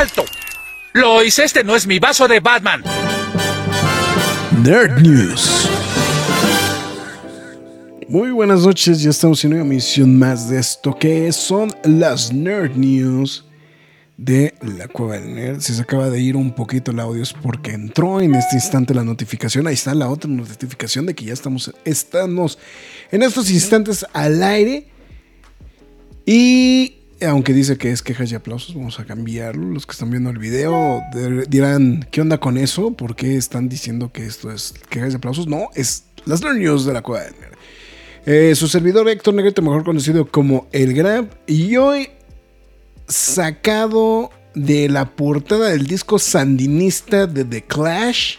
¡Alto! Lois, este no es mi vaso de Batman. Nerd News. Muy buenas noches, ya estamos en una emisión más de esto que son las Nerd News de la Cueva del Nerd. Si se acaba de ir un poquito el audio es porque entró en este instante la notificación. Ahí está la otra notificación de que ya estamos, estamos en estos instantes al aire. Y aunque dice que es quejas y aplausos, vamos a cambiarlo. Los que están viendo el video dirán, ¿qué onda con eso? ¿Por qué están diciendo que esto es quejas y aplausos? No, es las news de la Cueva del Nerd. Eh, su servidor Héctor Negrete, mejor conocido como El Grab, y hoy sacado de la portada del disco sandinista de The Clash,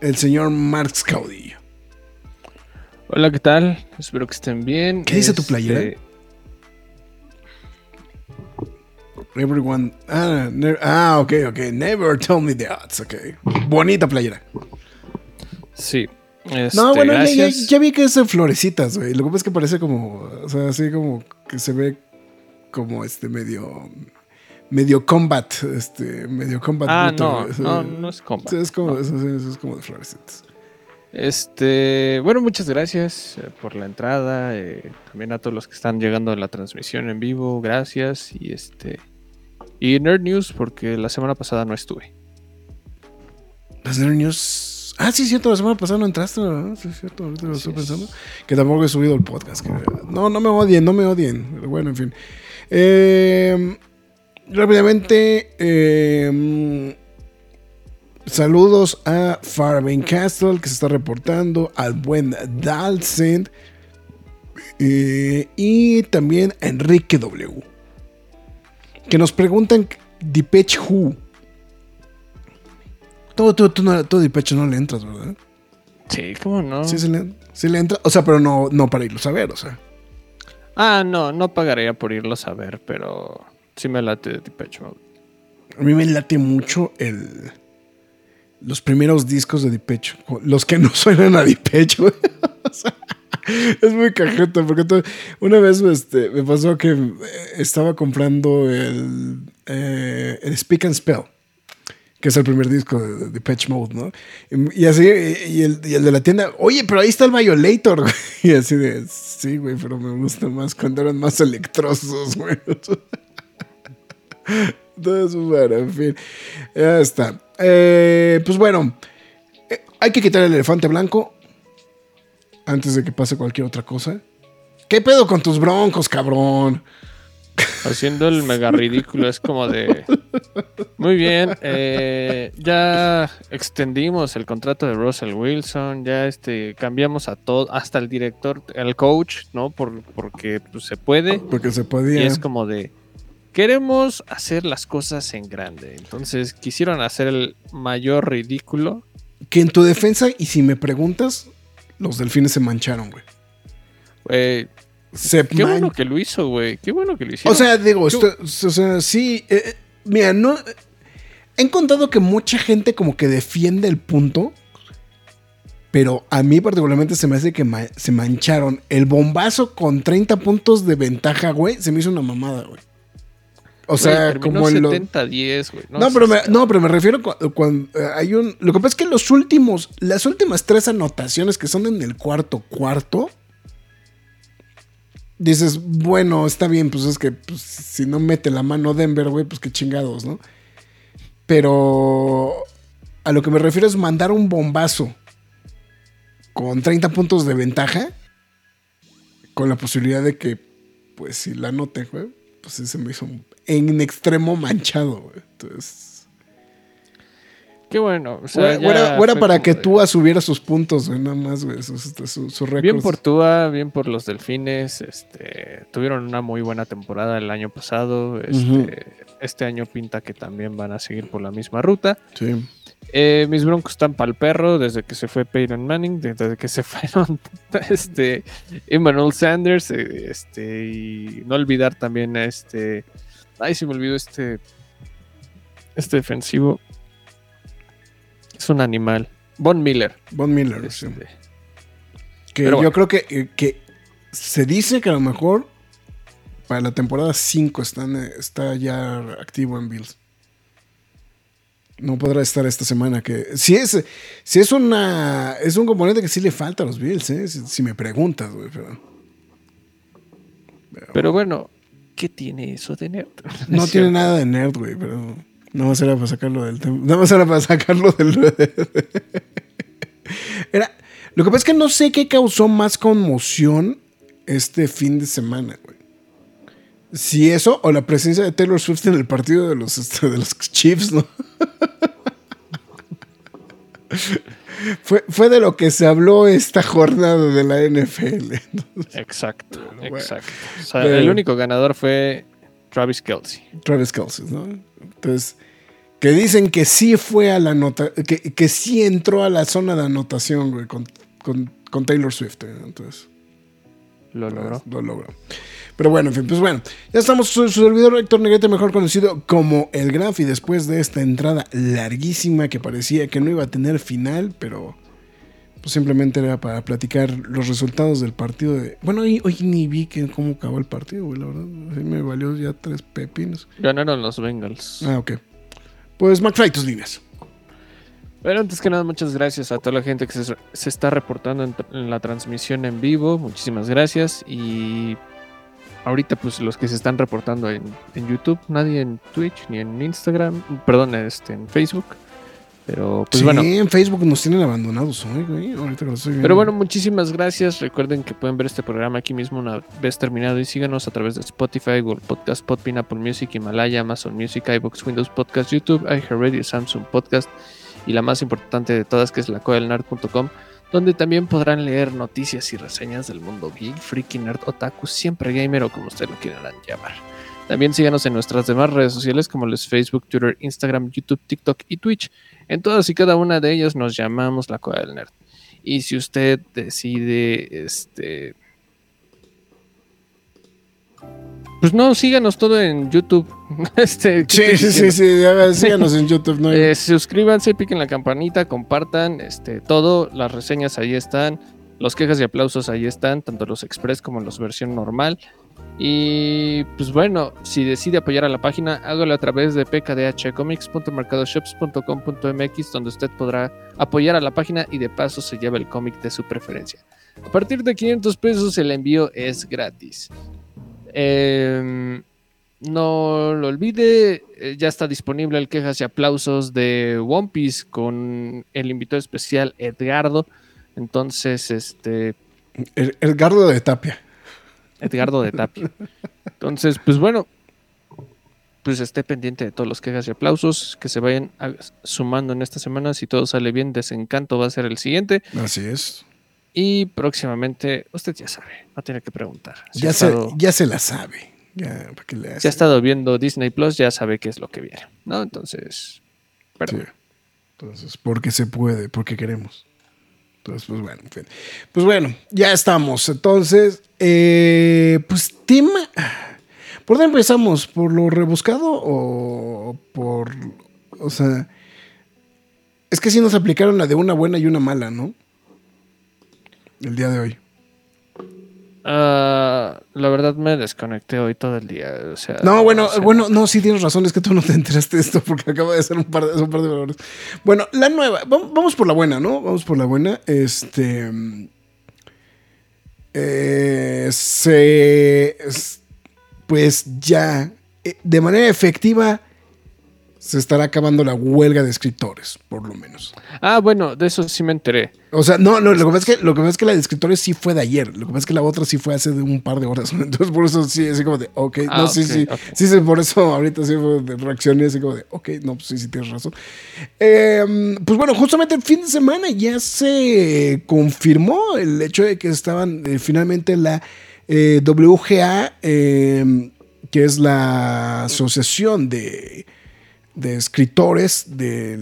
el señor Marx Caudillo. Hola, ¿qué tal? Espero que estén bien. ¿Qué dice tu playera? Everyone. Ah, ah, ok, ok. Never tell me the odds. Ok. Bonita playera. Sí. Este, no, bueno, ya, vi que es en florecitas, güey. Lo que pasa es que parece como. O sea, así como que se ve como este medio. Medio combat. Este. Medio combat. Ah, no, no, no es combat. es como, eso, es como de florecitas. Este, bueno, muchas gracias eh, por la entrada. Eh, también a todos los que están llegando a la transmisión en vivo, gracias. Y este, y Nerd News, porque la semana pasada no estuve. Las Nerd News. Ah, sí, cierto, la semana pasada no entraste, ¿verdad? Sí, cierto, ahorita lo estoy pensando. Que tampoco he subido el podcast. No, no me odien, no me odien. Bueno, en fin. Em, rápidamente. Em, saludos a Farben Castle, que se está reportando. Al buen Dalcent. Eh, y también a Enrique W que nos preguntan Depeche Who. Todo, todo, todo, todo Depeche no le entras, ¿verdad? Sí, ¿cómo no? Sí, se le, sí le entra. O sea, pero no, no para irlo a ver, o sea. Ah, no, no pagaría por irlo a ver, pero sí me late Depeche Mode. A mí me late mucho el los primeros discos de Depeche, los que no suenan a Depeche, o sea, es muy cajeta, porque una vez este, me pasó que eh, estaba comprando el, eh, el Speak and Spell, que es el primer disco de, Patch Mode, ¿no? Y, así, y el, de la tienda, oye, pero ahí está el Violator. Y así de, sí, güey, pero me gusta más cuando eran más electrosos, güey. Entonces, bueno, en fin, ya está. Eh, pues bueno, hay que quitar el elefante blanco antes de que pase cualquier otra cosa. ¿Qué pedo con tus broncos, cabrón? Haciendo el mega ridículo, es como de. Muy bien, eh, ya extendimos el contrato de Russell Wilson, ya este cambiamos a todo, hasta el director, el coach, ¿no? Por, porque pues, se puede. Porque se podía. Y es como de. Queremos hacer las cosas en grande. Entonces quisieron hacer el mayor ridículo. Que en tu defensa, y si me preguntas, los delfines se mancharon, güey. qué bueno que lo hizo, güey. Qué bueno que lo hicieron. O sea, digo, o sea, sí. Eh, eh, mira, no. He encontrado que mucha gente como que defiende el punto. Pero a mí particularmente se me hace que se mancharon. El bombazo con 30 puntos de ventaja, güey, se me hizo una mamada, güey. O sea, como en 70-10, güey. No, pero me, no, pero me refiero cuando, eh, hay un. Lo que pasa es que los últimos, las últimas tres anotaciones que son en el cuarto cuarto, dices, bueno, está bien, pues es que pues, si no mete la mano Denver, güey, pues qué chingados, ¿no? Pero a lo que me refiero es mandar un bombazo con 30 puntos de ventaja, con la posibilidad de que, pues si la anote, güey, pues ese me hizo un en extremo manchado, Entonces. Qué bueno. O sea, fue para que de- Tua subiera sus puntos, güey, nada más, güey, sus, este, su, su récords. Bien por Tua, bien por los delfines. Este, tuvieron una muy buena temporada el año pasado. Este, este año pinta que también van a seguir por la misma ruta. Sí. Eh, mis broncos están para el perro desde que se fue Peyton Manning, desde que se fueron este, Emmanuel Sanders. eh, Este, y no olvidar también a este. Ay, se me olvidó este. Este defensivo. Es un animal. Von Miller. Von Miller, sí. Este, Que Pero yo bueno. creo que, eh, que se dice que a lo mejor para la temporada 5 están, eh, está ya activo en Bills. No podrá estar esta semana. Que si es, si es una es un componente que sí le falta a los Bills, ¿eh? si, si me preguntas, güey. Pero Pero bueno, ¿qué tiene eso de nerd? no tiene nada de nerd, güey. Pero no más era para sacarlo del tema. Nada más era para sacarlo del. era, lo que pasa es que no sé qué causó más conmoción este fin de semana, güey. Si eso o la presencia de Taylor Swift en el partido de los, este, de los Chiefs, ¿no? fue, fue de lo que se habló esta jornada de la NFL. Exacto, bueno. exacto. O sea, Pero- el único ganador fue Travis Kelsey. Travis Kelsey, ¿no? Entonces, que dicen que sí fue a la nota, que, que sí entró a la zona de anotación, güey, con, con- con Taylor Swift, güey, Entonces, Lo logró. Lo logró. Pero bueno, en fin, pues bueno, ya estamos su, su servidor Héctor Negrete, mejor conocido como el Graf, y después de esta entrada larguísima que parecía que no iba a tener final, pero pues simplemente era para platicar los resultados del partido de... Bueno, hoy, hoy ni vi que, cómo acabó el partido, güey, la verdad. Así me valió ya tres pepinos. Ganaron los Bengals. Ah, ok. Pues McFly, tus líneas. Pero antes que nada, muchas gracias a toda la gente que se, se está reportando en, en la transmisión en vivo. Muchísimas gracias. Y ahorita, pues los que se están reportando en, en YouTube, nadie en Twitch ni en Instagram, perdón, este, en Facebook. Pero pues sí, bueno, en Facebook nos tienen abandonados hoy, güey. Ahorita que lo estoy viendo. Pero bueno, muchísimas gracias. Recuerden que pueden ver este programa aquí mismo una vez terminado y síganos a través de Spotify, Google Podcast, Podbean, Apple Music, Himalaya, Amazon Music, iBox, Windows Podcast, YouTube, iHeartRadio, Samsung Podcast y la más importante de todas que es la nerd.com donde también podrán leer noticias y reseñas del mundo geek, freaky, nerd, otaku, siempre gamer o como ustedes lo quieran llamar. También síganos en nuestras demás redes sociales como los Facebook, Twitter, Instagram, YouTube, TikTok y Twitch. En todas y cada una de ellas nos llamamos la Cueva del Nerd. Y si usted decide, este... Pues no, síganos todo en YouTube. Este, ¿qué Sí, sí, sí, sí. Síganos en YouTube, ¿no? Eh, suscríbanse, piquen la campanita, compartan, este, todo, las reseñas ahí están, los quejas y aplausos ahí están, tanto los express como los versión normal. Y pues bueno, si decide apoyar a la página, hágalo a través de pkdhcomics.mercadoshops.com.mx, donde usted podrá apoyar a la página y de paso se lleva el cómic de su preferencia. A partir de 500 pesos el envío es gratis. Em, no lo olvide, eh, ya está disponible el quejas y aplausos de One Piece con el invitado especial Edgardo. Entonces, este, El, el Gardo de Tapia. Edgardo de Tapia. Entonces, pues bueno, pues esté pendiente de todos los quejas y aplausos que se vayan sumando en esta semana. Si todo sale bien, Desencanto va a ser el siguiente. Así es. Y próximamente, usted ya sabe, no tiene que preguntar. Si Ya se, ya se la sabe. Ya, ¿para qué le hace? si ha estado viendo Disney Plus, ya sabe qué es lo que viene. ¿No? Entonces, pero Sí. Entonces, porque se puede, porque queremos. Entonces, pues bueno, en fin. Pues bueno, ya estamos. Entonces, eh, pues tema. ¿Por dónde empezamos? ¿Por lo rebuscado o por. O sea. Es que sí nos aplicaron la de una buena y una mala, ¿no? El día de hoy. Ah, la verdad me desconecté hoy todo el día. O sea, No, bueno, bueno, no, sí tienes razón, es que tú no te enteraste de esto porque acaba de ser un par de, un par de valores. Bueno, la nueva, vam- vamos por la buena, ¿no? Vamos por la buena. Este. eh, se. es- Pues ya, eh, de manera efectiva, se estará acabando la huelga de escritores, por lo menos. Ah, bueno, de eso sí me enteré. O sea, no, no, lo que pasa es que, lo que, pasa es que la de escritores sí fue de ayer. Lo que pasa es que la otra sí fue hace de un par de horas. Entonces, por eso sí, así como de, ok, Ah, no, sí, ok, sí, ok. sí, sí, por eso ahorita sí reaccioné así como de, ok, no, pues sí, sí tienes razón. Eh, pues bueno, justamente el fin de semana ya se confirmó el hecho de que estaban eh, finalmente la eh, WGA, eh, que es la asociación de de escritores de,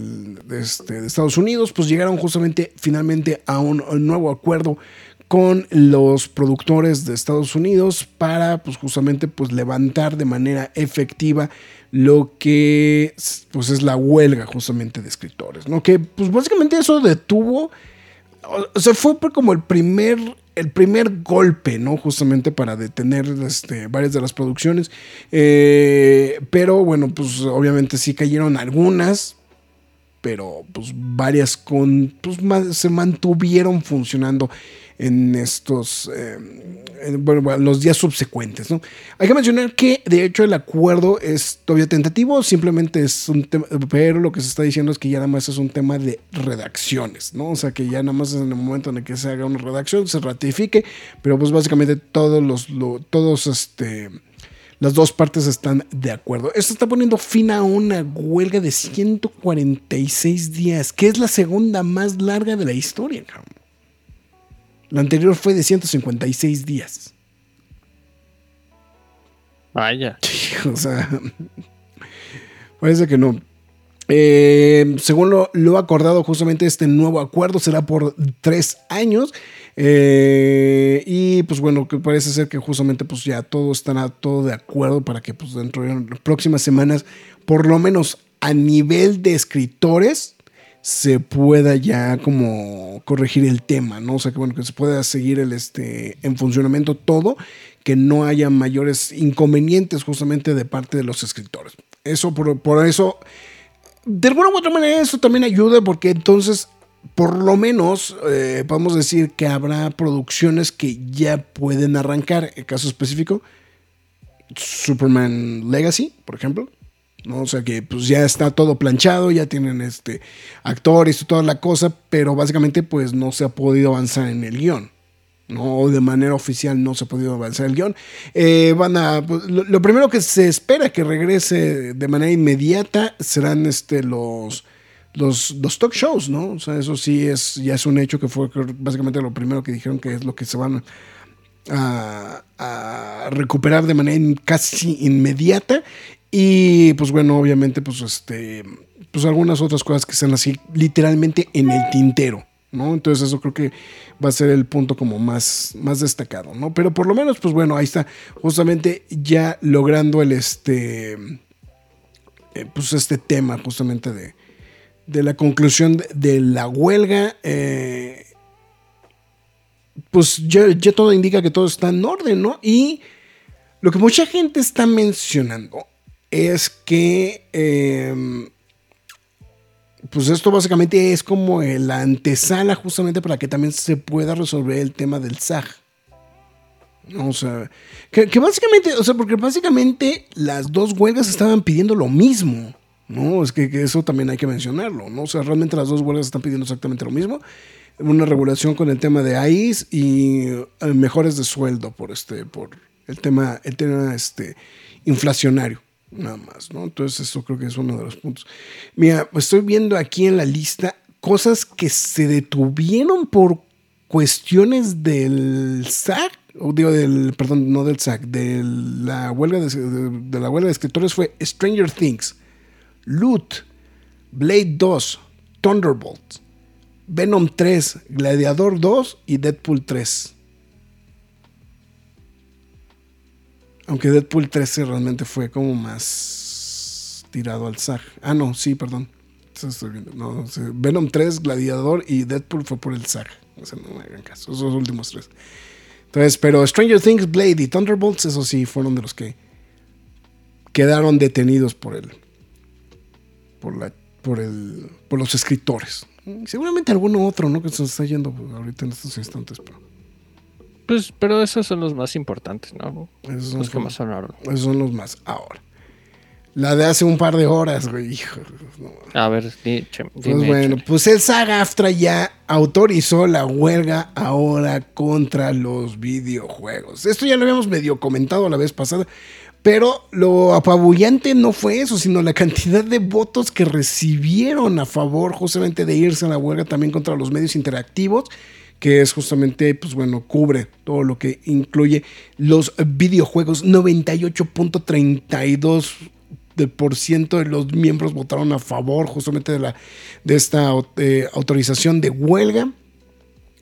este, de Estados Unidos, pues llegaron justamente finalmente a un, nuevo acuerdo con los productores de Estados Unidos para pues justamente pues levantar de manera efectiva lo que pues es la huelga justamente de escritores, ¿no? Que pues básicamente eso detuvo o sea, fue como el primer, el primer golpe, ¿no? Justamente para detener este, varias de las producciones. Eh, pero bueno, pues obviamente sí cayeron algunas, pero pues varias con, pues, ma- se mantuvieron funcionando en estos, eh, en, bueno, los días subsecuentes, ¿no? Hay que mencionar que de hecho el acuerdo es todavía tentativo, simplemente es un tema, pero lo que se está diciendo es que ya nada más es un tema de redacciones, ¿no? O sea, que ya nada más en el momento en el que se haga una redacción se ratifique, pero pues básicamente todos los, lo- todos este... Las dos partes están de acuerdo. Esto está poniendo fin a una huelga de 146 días, que es la segunda más larga de la historia. cabrón. La anterior fue de 156 días. Vaya. O sea, parece que no. Eh, según lo, lo acordado, justamente este nuevo acuerdo será por tres años. Eh, y pues bueno, que parece ser que justamente pues ya todo estará todo de acuerdo para que pues dentro de las próximas semanas, por lo menos a nivel de escritores, se pueda ya como corregir el tema, ¿no? O sea, que bueno, que se pueda seguir el este en funcionamiento todo, que no haya mayores inconvenientes justamente de parte de los escritores. Eso por, eso de alguna u otra manera eso también ayuda porque entonces por lo menos eh, podemos decir que habrá producciones que ya pueden arrancar. El caso específico, Superman Legacy, por ejemplo. ¿No? O sea que pues ya está todo planchado, ya tienen este actores y toda la cosa, pero básicamente pues no se ha podido avanzar en el guion. No, de manera oficial no se ha podido avanzar el guion. Eh, van a, pues, lo, primero que se espera que regrese de manera inmediata serán este, los, los, los talk shows, ¿no? O sea, eso sí es, ya es un hecho que fue básicamente lo primero que dijeron que es lo que se van a, a recuperar de manera casi inmediata. Y pues bueno, obviamente, pues este, pues algunas otras cosas que están así literalmente en el tintero. ¿no? Entonces eso creo que va a ser el punto como más, más destacado, ¿no? Pero por lo menos, pues bueno, ahí está justamente ya logrando el este, eh, pues este tema justamente de, de la conclusión de, la huelga. eh, pues ya, ya todo indica que todo está en orden, ¿no? Y lo que mucha gente está mencionando es que... eh, pues esto básicamente es como la antesala justamente para que también se pueda resolver el tema del SAG. O sea, que, que básicamente, o sea, porque básicamente las dos huelgas estaban pidiendo lo mismo, ¿no? Es que, que eso también hay que mencionarlo, ¿no? O sea, realmente las dos huelgas están pidiendo exactamente lo mismo. Una regulación con el tema de AIS y eh, mejores de sueldo por este, por el tema, el tema este, inflacionario nada más, ¿no? Entonces eso creo que es uno de los puntos. Mira, estoy viendo aquí en la lista cosas que se detuvieron por cuestiones del SAC, o digo del, perdón, no del SAC, de la huelga de, de, de la huelga de escritores fue Stranger Things, Loot, Blade 2, Thunderbolt, Venom 3, Gladiador 2 y Deadpool 3. Aunque Deadpool 13 realmente fue como más tirado al SAG. Ah, no, sí, perdón. Venom 3, Gladiador y Deadpool fue por el SAG. O sea, no me hagan caso. Esos últimos tres. Entonces, pero Stranger Things, Blade y Thunderbolts, eso sí, fueron de los que quedaron detenidos por el. Por la. Por el. Por los escritores. Seguramente alguno otro, ¿no? Que se está yendo ahorita en estos instantes, pero. Pues, pero esos son los más importantes, ¿no? Esos son Los que más sonaron. Esos son los más. Ahora. La de hace un par de horas, güey. Hijo, no. A ver, Pues bueno, échale. pues el SAG-AFTRA ya autorizó la huelga ahora contra los videojuegos. Esto ya lo habíamos medio comentado la vez pasada, pero lo apabullante no fue eso, sino la cantidad de votos que recibieron a favor justamente de irse a la huelga también contra los medios interactivos que es justamente, pues bueno, cubre todo lo que incluye los videojuegos. 98.32 de por ciento de los miembros votaron a favor justamente de, la, de esta eh, autorización de huelga.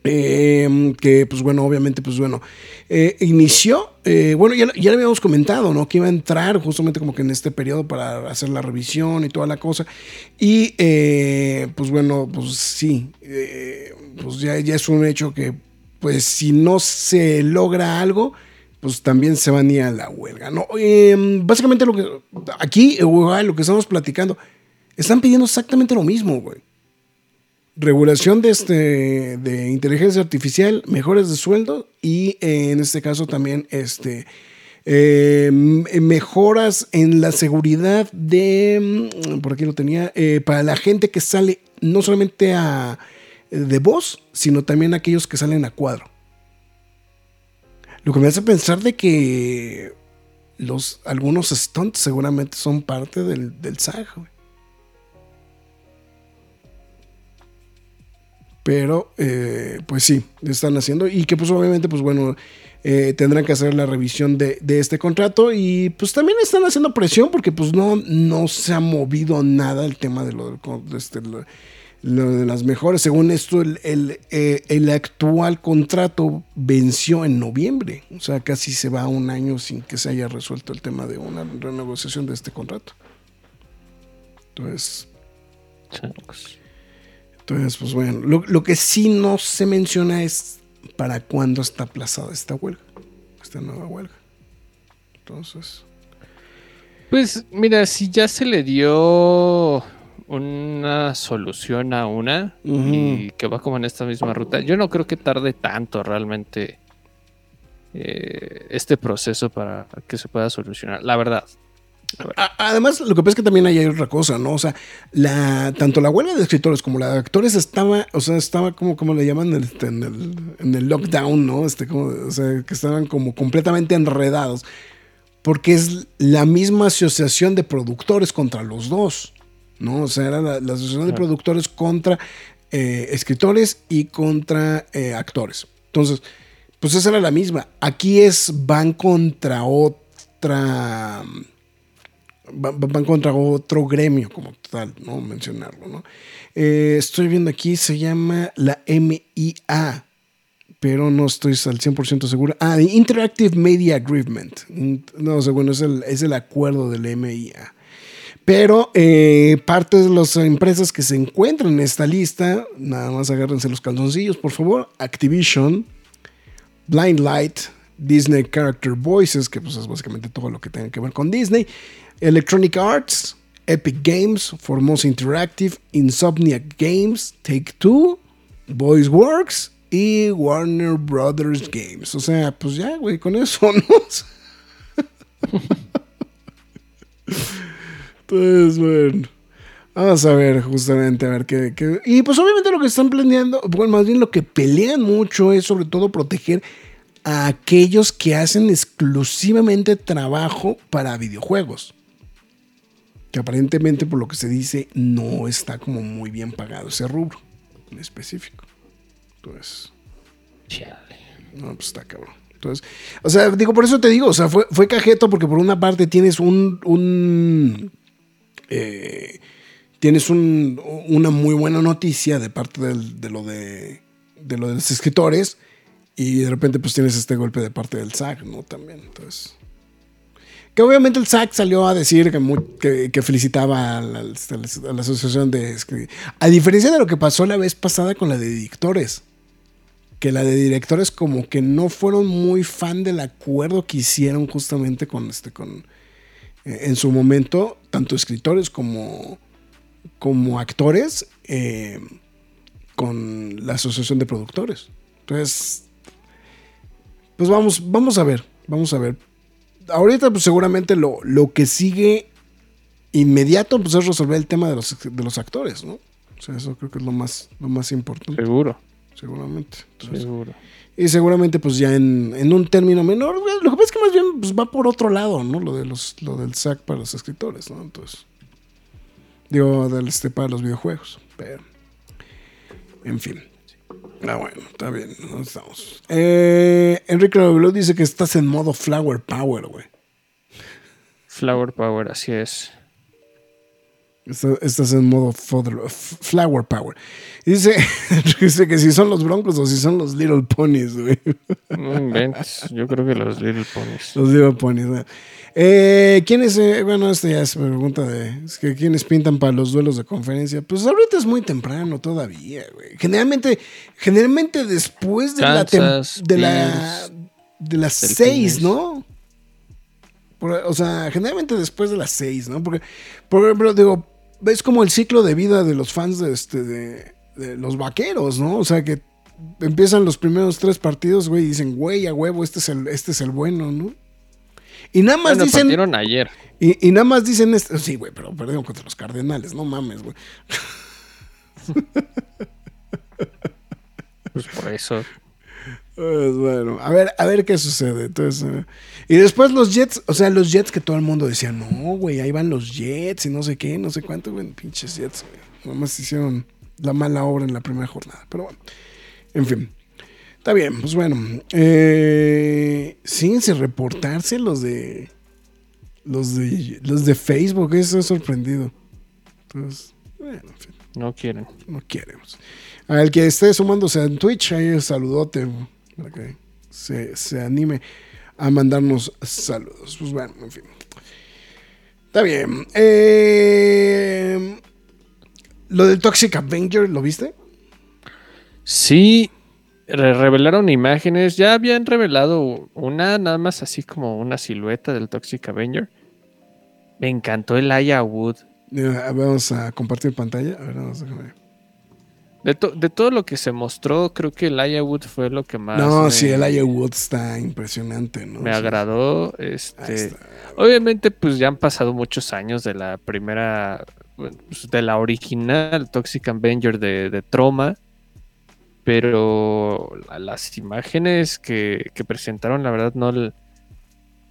Eh, que pues bueno, obviamente pues bueno, eh, inició, eh, bueno, ya, ya le habíamos comentado, ¿no? Que iba a entrar justamente como que en este periodo para hacer la revisión y toda la cosa. Y eh, pues bueno, pues sí, pues ya, ya es un hecho que pues si no se logra algo, pues también se van a ir a la huelga, ¿no? Eh, básicamente lo que aquí, lo que estamos platicando, están pidiendo exactamente lo mismo, güey regulación de, este, de inteligencia artificial, mejores de sueldo y eh, en este caso también este, eh, mejoras en la seguridad de, mm, por aquí lo tenía, eh, para la gente que sale no solamente a, de voz, sino también aquellos que salen a cuadro. Lo que me hace pensar de que los, algunos stunts seguramente son parte del, del SAG, güey. Pero, eh, pues sí, están haciendo. Y que pues obviamente, pues bueno, eh, tendrán que hacer la revisión de, este contrato. Y pues también están haciendo presión porque pues no, no se ha movido nada el tema de lo, de este, de las mejores. Según esto, eh, el, actual contrato venció en noviembre. O sea, casi se va un año sin que se haya resuelto el tema de una renegociación de este contrato. Entonces... Changos. Entonces, pues bueno, lo, lo, que sí no se menciona es para cuándo está aplazada esta huelga, esta nueva huelga. Entonces. Pues mira, si ya se le dio una solución a una uh -huh. y que va como en esta misma ruta, yo no creo que tarde tanto realmente eh, este proceso para que se pueda solucionar, la verdad. Además, lo que pasa es que también hay otra cosa, ¿no? O sea, la, tanto la huelga de escritores como la de actores estaba, o sea, estaba como, como le llaman este, en, el, en el lockdown, ¿no? Este, como, o sea, que estaban como completamente enredados. Porque es la misma asociación de productores contra los dos, ¿no? O sea, era la, la asociación de productores contra eh, escritores y contra eh, actores. Entonces, pues esa era la misma. Aquí es van contra otra van contra otro gremio como tal, no mencionarlo, ¿no? Eh, estoy viendo aquí, se llama la MIA, pero no estoy al 100% seguro. Ah, Interactive Media Agreement. No, sea, bueno, es el, es el acuerdo del MIA. Pero eh, parte de las empresas que se encuentran en esta lista, nada más agárrense los calzoncillos, por favor. Activision, Blind Light, Disney Character Voices, que pues es básicamente todo lo que tenga que ver con Disney. Electronic Arts, Epic Games, Formosa Interactive, Insomniac Games, Take Two, Voice Works y Warner Brothers Games. O sea, pues ya, güey, con eso, ¿no? Entonces, bueno. Vamos a ver, justamente, a ver qué, qué, Y pues obviamente lo que están planeando, bueno, más bien lo que pelean mucho es sobre todo proteger a aquellos que hacen exclusivamente trabajo para videojuegos que aparentemente por lo que se dice no está como muy bien pagado ese rubro en específico. Entonces, Chale. no, pues está cabrón. Entonces, o sea, digo, por eso te digo, o sea, fue, fue cajeto porque por una parte tienes un, un eh, tienes un, una muy buena noticia de parte del, de, lo de, de lo de los escritores y de repente pues tienes este golpe de parte del SAG, ¿no? También, entonces... Que obviamente el SAC salió a decir que, que, felicitaba a la, a la, asociación de... A diferencia de lo que pasó la vez pasada con la de directores. Que la de directores como que no fueron muy fan del acuerdo que hicieron justamente con este... Con, eh, en su momento, tanto escritores como, como actores, eh, con la asociación de productores. Entonces, pues vamos, vamos a ver, vamos a ver ahorita pues seguramente lo, lo, que sigue inmediato pues, es resolver el tema de los, de los actores, ¿no? O sea, eso creo que es lo más, lo más importante, Seguro, seguramente. Entonces, seguro. y seguramente, pues ya en, en un término menor, lo que pasa es que más bien pues, va por otro lado, ¿no? Lo, de los, lo del SAC para los escritores, ¿no? Entonces, digo, del, este, para los videojuegos. Pero, en fin. Ah, bueno, está bien, ¿dónde estamos? Eh, Enrique Loveló dice que estás en modo Flower Power, güey. Flower Power, así es. Está- Estás en modo Flower Power. Dice, dice que si son los Broncos o si son los Little Ponies, güey. No inventes. Yo creo que los Little Ponies. Los Little Ponies. ¿no? Eh, ¿Quiénes? eh, bueno, esta ya es pregunta de. Es que ¿quiénes pintan para los duelos de conferencia? Pues ahorita es muy temprano todavía, güey. Generalmente, generalmente después de la. de la. De las seis, ¿no? O sea, generalmente después de las seis, ¿no? Porque, por ejemplo, digo, ves como el ciclo de vida de los fans de, este, de, de los vaqueros, ¿no? O sea, que empiezan los primeros tres partidos, güey, y dicen, güey, a huevo, este es el, este es el bueno, ¿no? Y nada más Bueno, dicen. partieron ayer. Y, y nada más dicen esto. Sí, güey, pero perdieron contra los Cardenales, no mames, güey. Pues por eso. Pues, bueno, a ver, a ver qué sucede. Entonces, eh, y después los Jets, o sea, los Jets que todo el mundo decía, no, güey, ahí van los Jets y no sé qué, no sé cuánto, güey, pinches Jets, güey. Nomás hicieron la mala obra en la primera jornada. Pero bueno, en fin. Está bien, pues bueno. Eh, sí, sin reportarse los de. Los de. Los de Facebook, eso es sorprendido. Entonces, bueno, en fin No quieren. no queremos. Al que esté sumándose en Twitch, ahí saludote para que se, se anime a mandarnos saludos. Pues bueno, en fin. Está bien. Eh, lo del Toxic Avenger, ¿lo viste? Sí, re- revelaron imágenes. Ya habían revelado una, nada más así como una silueta del Toxic Avenger. Me encantó el Aya Wood. Vamos a compartir pantalla. A ver, vamos a ver. De, to- de todo lo que se mostró, creo que el Aya Wood fue lo que más No, me, sí, el Aya Wood está impresionante, ¿no? me Sí. agradó. Este, obviamente, pues ya han pasado muchos años de la primera, pues, de la original Toxic Avenger de, de Troma. Pero la- las imágenes que, que presentaron, la verdad, no,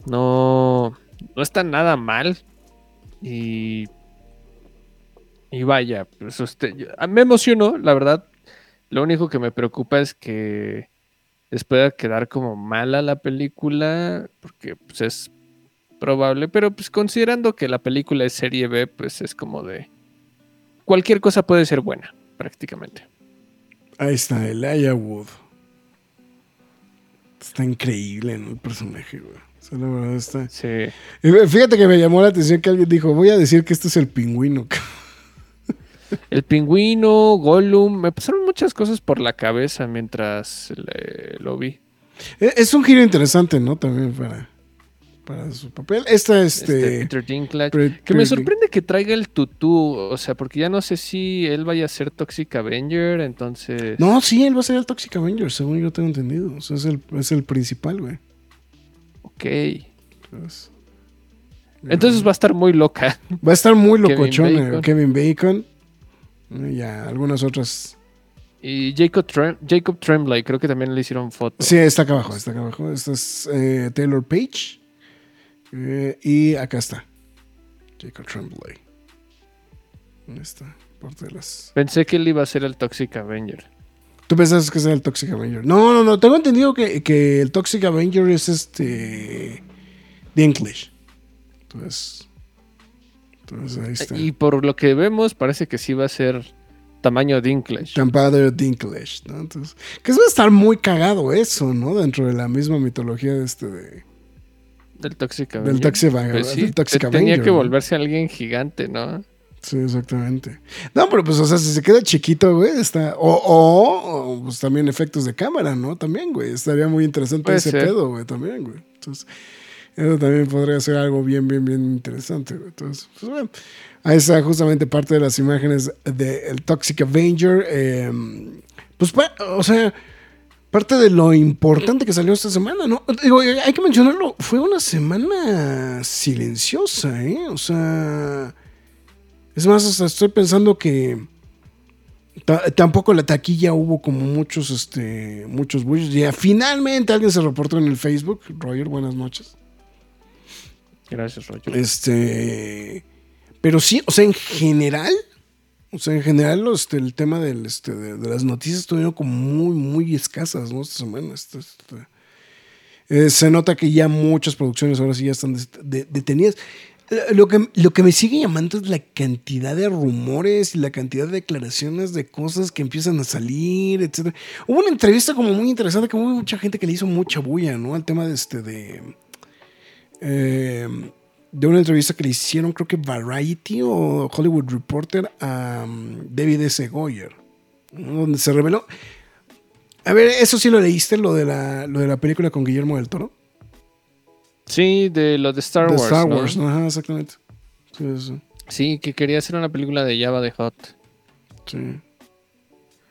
no, no están nada mal. Y, y vaya, pues usted, yo- a- me emocionó, la verdad. Lo único que me preocupa es que les pueda quedar como mala la película, porque pues, es probable, pero pues considerando que la película es serie B, pues es como de cualquier cosa puede ser buena, prácticamente. Ahí está, el Wood. Está increíble, ¿no? El personaje, güey. O sea, la verdad está. Sí. Fíjate que me llamó la atención que alguien dijo, voy a decir que este es el pingüino. El pingüino, Gollum, me pasaron muchas cosas por la cabeza mientras le- lo vi. E- Es un giro interesante, ¿no? También para, para su papel. Esta, Este, este... Peter Dinklage. Peter Que me sorprende que traiga el tutú, o sea, porque ya no sé si él vaya a ser Toxic Avenger, entonces... No, sí, él va a ser el Toxic Avenger, según yo tengo entendido. O sea, es el, es el principal, güey. Ok. Entonces, Entonces va a estar muy loca. va a estar muy Kevin eh, Bacon. Kevin Bacon. Y ya, algunas otras. Y Jacob, Trem- Jacob Tremblay, creo que también le hicieron foto. Sí, está acá abajo, está acá abajo. Esta es eh, Taylor Page. Eh, y acá está. Jacob Tremblay. Está. Parte de las... Pensé que él iba a ser el Toxic Avenger. ¿Tú pensás que es el Toxic Avenger? No, no, no. Tengo entendido que, que el Toxic Avenger es este. Dinklage. Entonces. Entonces ahí está. Y por lo que vemos, parece que sí va a ser tamaño Dinklage. Campadre Dinklage, ¿no? Entonces. Que va a estar muy cagado eso, ¿no? Dentro de la misma mitología de este. De, Del Toxic Avenger. del Toxic, Pues sí, del Toxic Avenger. tenía que volverse alguien gigante, ¿no? Sí, exactamente. No, pero pues, o sea, si se queda chiquito, güey, está. O, o, o, pues también efectos de cámara, ¿no? También, güey. Estaría muy interesante Puede ese ser. pedo, güey, también, güey. Entonces, eso también podría ser algo bien, bien, bien interesante. Entonces, pues bueno. Ahí está justamente parte de las imágenes del Toxic Avenger. eh, pues, o sea, parte de lo importante que salió esta semana, ¿no? Digo, hay que mencionarlo, fue una semana silenciosa, ¿eh? O sea, Es más, estoy pensando que ta- tampoco la taquilla hubo como muchos, este, muchos bullos. Ya finalmente alguien se reportó en el Facebook. Roger, buenas noches. Gracias, Roger. Este, pero sí, o sea, en general, o sea, en general, este, el tema del, este, de, las noticias estuvieron como muy, muy escasas, ¿no? Esta semana. este, se nota que ya muchas producciones ahora sí ya están detenidas. Lo que, lo que me sigue llamando es la cantidad de rumores y la cantidad de declaraciones de cosas que empiezan a salir, etc. Hubo una entrevista como muy interesante que hubo mucha gente que le hizo mucha bulla, ¿no? Al tema de este de eh, de una entrevista que le hicieron, creo que Variety o Hollywood Reporter a um, David S. Goyer, donde se reveló. A ver, eso sí lo leíste, lo de la, lo de la película con Guillermo del Toro. Sí, de lo de Star de Wars. Star ¿no? Wars. Ajá, exactamente. Sí, sí, Sí, que quería hacer una película de Java de Hot. sí.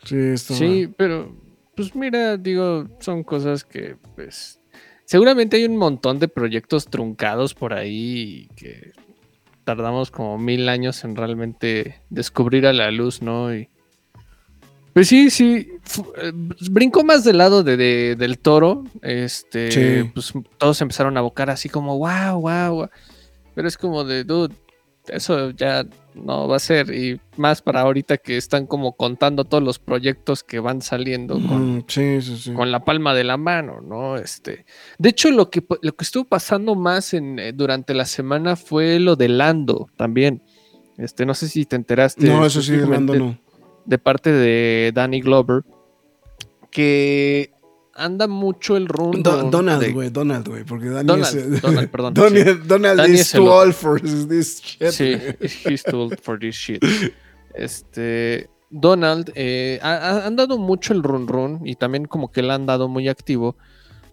Sí, Sí, pero pues mira, digo, son cosas que pues seguramente hay un montón de proyectos truncados por ahí y que tardamos como mil años en realmente descubrir a la luz, ¿no? Y pues sí, sí, eh, brincó más del lado de, de- del toro, este, Sí. pues todos empezaron a abocar así como, wow, wow, wow. pero es como de, dude, eso ya no va a ser. Y más para ahorita que están como contando todos los proyectos que van saliendo con, Mm, sí, sí, sí. con la palma de la mano, ¿no? Este. De hecho, lo que, lo que estuvo pasando más en, eh, durante la semana fue lo de Lando también. Este, no sé si te enteraste. no, eso sí, de Lando no. De parte de Danny Glover. Que anda mucho el rumbo. Do- Donald, güey, Donald, güey, porque Danny Donald, es, Donald, perdón, Donald, Donald Danny is too old for this shit. Sí, he's too old for this shit. Este, Donald eh, ha, ha- han dado mucho el run run y también como que le han dado muy activo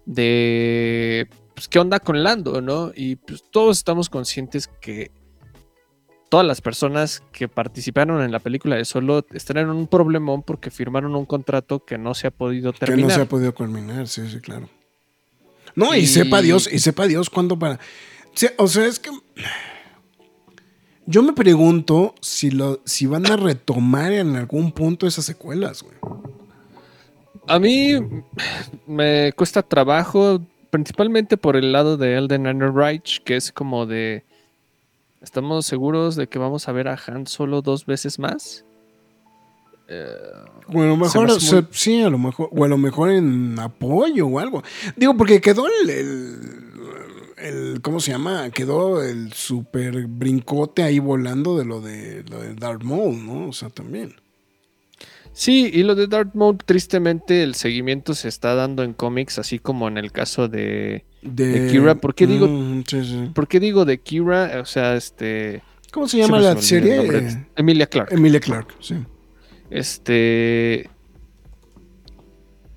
de pues, qué onda con Lando, ¿no? Y pues todos estamos conscientes que todas las personas que participaron en la película de Solo están en un problemón porque firmaron un contrato que no se ha podido Que no terminar. se ha podido culminar, sí, sí, claro. No, y, Y- sepa Dios, y sepa Dios cuándo para. O sea, es que. Yo me pregunto si, lo, si van a retomar en algún punto esas secuelas, güey. A mí me cuesta trabajo, principalmente por el lado de Elden Reich, que es como de. ¿Estamos seguros de que vamos a ver a Han solo dos veces más? Eh, Bueno, Se mejor, muy- sí, a lo mejor, o a lo mejor en apoyo o algo. Digo, porque quedó el, el, el- ¿cómo se llama? Quedó el super brincote ahí volando de lo de, lo de Darth Maul, ¿no? O sea, también. Sí, y lo de Darth Maul, tristemente, el seguimiento se está dando en cómics, así como en el caso de. De, De Kira, ¿por qué digo- Mm, sí, sí. ¿Por qué digo de Kira? O sea, este. ¿Cómo se llama la serie? Emilia Clark. Emilia Clark, sí. Este.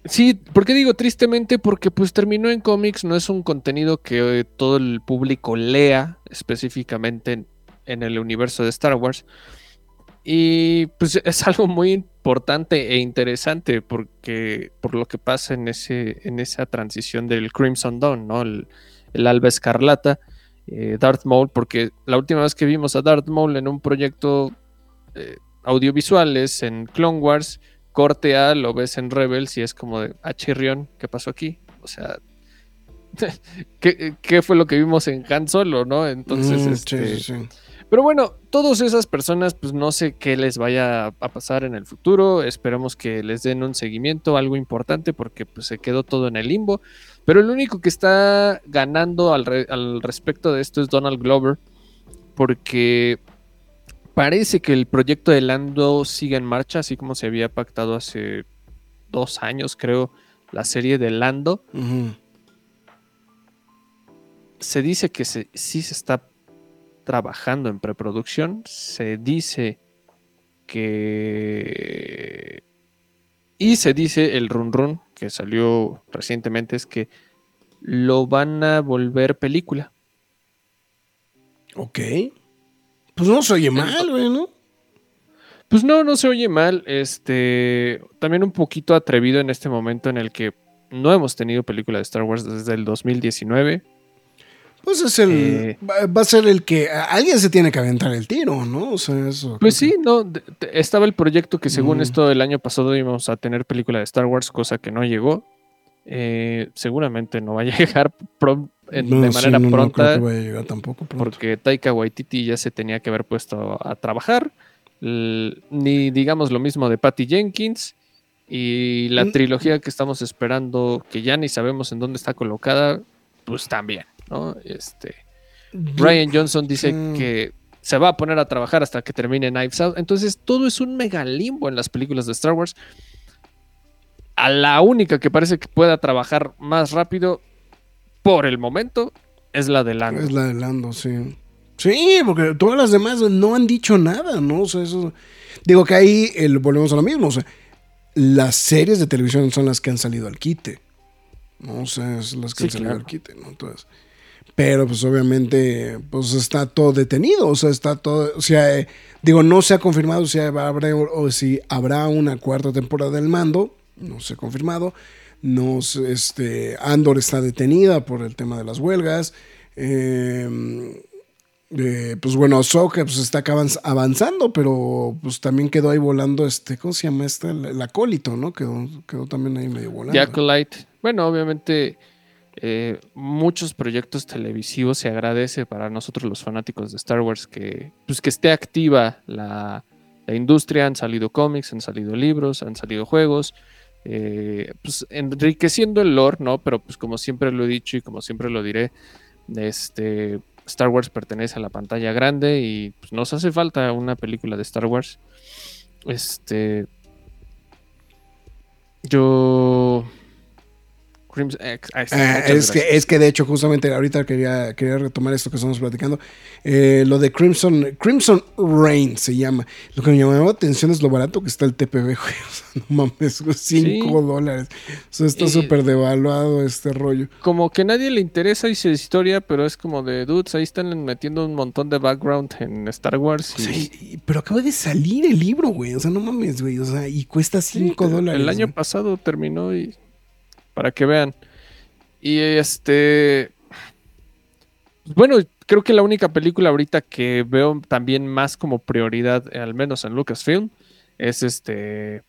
Sí, ¿por qué digo tristemente? Porque pues terminó en cómics, no es un contenido que eh, todo el público lea específicamente en, en el universo de Star Wars. Y pues es algo muy importante e interesante porque por lo que pasa en ese en esa transición del Crimson Dawn, ¿no? El, el Alba Escarlata, eh, Darth Maul, porque la última vez que vimos a Darth Maul en un proyecto eh, audiovisuales en Clone Wars, corte A, lo ves en Rebels y es como de, ah, chirrión, ¿qué pasó aquí? O sea, ¿qué, qué fue lo que vimos en Han Solo, no? Entonces, Mm, este, sí, sí, sí. Pero bueno, todas esas personas, pues no sé qué les vaya a pasar en el futuro. Esperemos que les den un seguimiento, algo importante, porque pues se quedó todo en el limbo. Pero el único que está ganando al, re- al respecto de esto es Donald Glover, porque parece que el proyecto de Lando sigue en marcha, así como se había pactado hace dos años, creo, la serie de Lando. Se dice que se, sí se está trabajando en preproducción. Se dice que... Y se dice el run run que salió recientemente es que lo van a volver película. Ok. Pues no se oye mal, güey, ¿no? Pues no, no se oye mal. Este, también un poquito atrevido en este momento en el que no hemos tenido película de Star Wars desde el 2019. Pues es el. Eh, va, a ser el que. Alguien se tiene que aventar el tiro, ¿no? O sea, eso. Pues sí, no, de- de- estaba el proyecto que según Mm. esto el año pasado íbamos a tener película de Star Wars, cosa que no llegó. Eh, seguramente no va a llegar prom- que- en- no, de sí, manera no, no creo pronta. que vaya a llegar tampoco pronto. porque Taika Waititi ya se tenía que haber puesto a trabajar. Ni digamos lo mismo de Patty Jenkins. Y la Mm. trilogía que estamos esperando, que ya ni sabemos en dónde está colocada, pues también, ¿no? Este, Ryan Johnson dice Mm. que se va a poner a trabajar hasta que termine Knives Out. Entonces todo es un mega limbo en las películas de Star Wars. A la única que parece que pueda trabajar más rápido por el momento es la de Lando. Es la de Lando, sí. Sí, porque todas las demás no han dicho nada, ¿no? O sea, eso. Digo que ahí el- volvemos a lo mismo. O sea, las series de televisión son las que han salido al quite. ¿no? O sea, es las que Sí, han salido claro. al quite, ¿no? Entonces. Pero pues obviamente, pues está todo detenido. O sea, está todo. O sea, eh, digo, no se ha confirmado si habrá, o si habrá una cuarta temporada del mando. No se ha confirmado. No este, Andor está detenida por el tema de las huelgas. Eh, eh, pues bueno, Ahsoka pues está avanzando, pero pues también quedó ahí volando este, ¿cómo se llama este? El, acólito, ¿no? Quedó, quedó también ahí medio volando. Bueno, obviamente eh, muchos proyectos televisivos se agradece para nosotros los fanáticos de Star Wars que, pues, que esté activa la, la industria. Han salido cómics, han salido libros, han salido juegos. eh, pues enriqueciendo el lore, ¿no? Pero pues como siempre lo he dicho y como siempre lo diré, este Star Wars pertenece a la pantalla grande y pues, nos hace falta una película de Star Wars. Este. Yo. Crims- eh, ah, sí, es, que, es que de hecho, justamente ahorita quería, quería retomar esto que estamos platicando. Eh, lo de Crimson, Crimson Rain se llama. Lo que me llamaba la atención es lo barato que está el TPB, güey. O sea, no mames, 5 Sí. dólares. O sea, está Y- súper devaluado este rollo. Como que nadie le interesa esa historia, pero es como de dudes. Ahí están metiendo un montón de background en Star Wars. O y- sea, y- y- pero acaba de salir el libro, güey. O sea, no mames, güey. O sea, y cuesta Sí, 5 dólares. El año güey. pasado terminó y. Para que vean. Y este. Bueno, creo que la única película ahorita que veo también más como prioridad, eh, al menos en Lucasfilm, es este.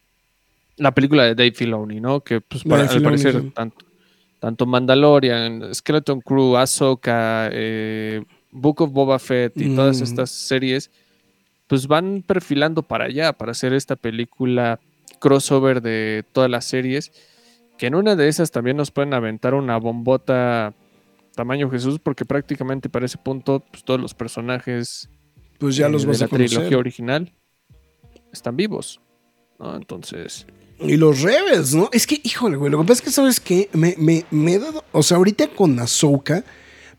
La película de Dave Filoni, ¿no? Que pues para, al parecer sí. tanto, tanto Mandalorian, Skeleton Crew, Ahsoka, eh, Book of Boba Fett y todas Mm. estas series, pues van perfilando para allá, para hacer esta película crossover de todas las series, que en una de esas también nos pueden aventar una bombota tamaño Jesús, porque prácticamente para ese punto pues, todos los personajes Pues ya eh, los de vas la a trilogía original están vivos. ¿no? Entonces, Y los Rebels, ¿no? Es que, híjole, güey, lo que pasa es que, ¿sabes qué? Me, me, me he dado, o sea, ahorita con Ahsoka,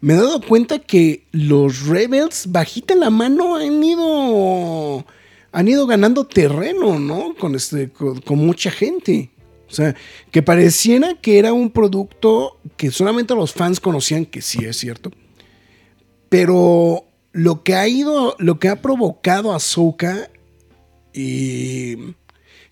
me he dado cuenta que los Rebels, bajita la mano, han ido, han ido ganando terreno, ¿no? Con, este, con, con mucha gente. O sea, que pareciera que era un producto que solamente los fans conocían, que sí es cierto. Pero lo que ha ido, lo que ha provocado Ahsoka y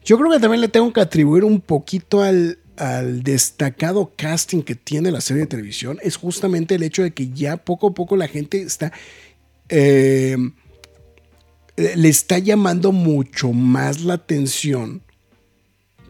yo creo que también le tengo que atribuir un poquito al, al destacado casting que tiene la serie de televisión. Es justamente el hecho de que ya poco a poco la gente está. eh, le está llamando mucho más la atención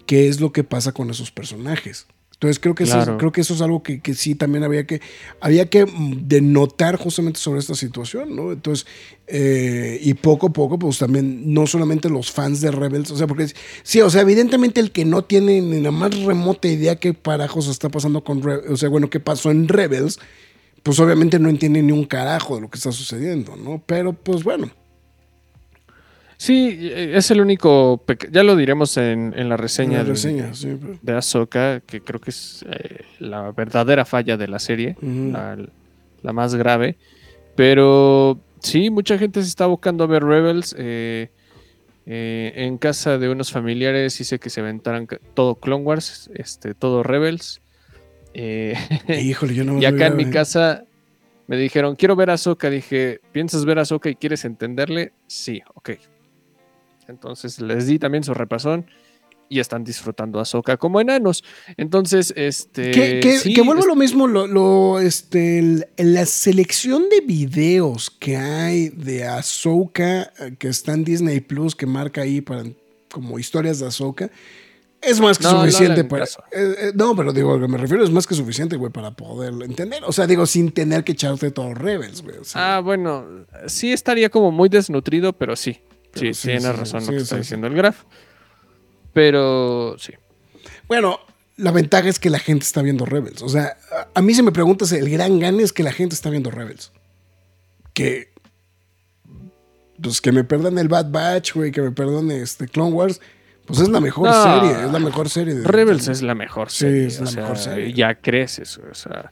qué es lo que pasa con esos personajes. Entonces creo que, eso, creo que eso es algo que, que sí también había que, había que denotar justamente sobre esta situación, ¿no? Entonces, eh, y poco a poco, pues también, no solamente los fans de Rebels, o sea, porque sí, o sea, evidentemente el que no tiene ni la más remota idea qué parajos está pasando con Rebels, o sea, bueno, qué pasó en Rebels, pues obviamente no entiende ni un carajo de lo que está sucediendo, ¿no? Pero pues bueno. Sí, eh, es el único, ya lo diremos en, en la reseña, la de- sí, pero- de Ahsoka, que creo que es eh, la verdadera falla de la serie, la, la más grave. Pero sí, mucha gente se está buscando a ver Rebels. eh, eh, en casa de unos familiares hice que se aventaran todo Clone Wars, este, todo Rebels. Híjole, yo no y acá en mi casa me dijeron, quiero ver a Ahsoka. Dije, ¿piensas ver a Ahsoka y quieres entenderle? Sí, ok. Entonces les di también su repasón. y están disfrutando a como enanos. Entonces, este. Que, que, sí, que vuelvo es- lo mismo, lo, lo, este, el- la selección de videos que hay de Ahsoka, eh, que está en Disney Plus, que marca ahí para como historias de Ahsoka, es más que No, no suficiente hagan para. eh, eh, no, pero digo, a lo que me refiero es más que suficiente, güey, para poderlo entender. O sea, digo, sin tener que echarte todos Rebels, güey. o sea. Ah, bueno, sí estaría como muy desnutrido, pero sí. Pero Sí, sí, tienes sí, razón sí, lo que sí, está sí. diciendo el Graf. Pero sí. Bueno, la ventaja es que la gente está viendo Rebels. O sea, a, mí si me preguntas, el gran gane es que la gente está viendo Rebels. Que. Pues que me perdan el Bad Batch, güey, que me perdone este Clone Wars. Pues es la mejor No. serie, es la mejor serie. De, Rebels es la mejor Sí, serie. es o la sea, mejor serie. Ya creces, o sea.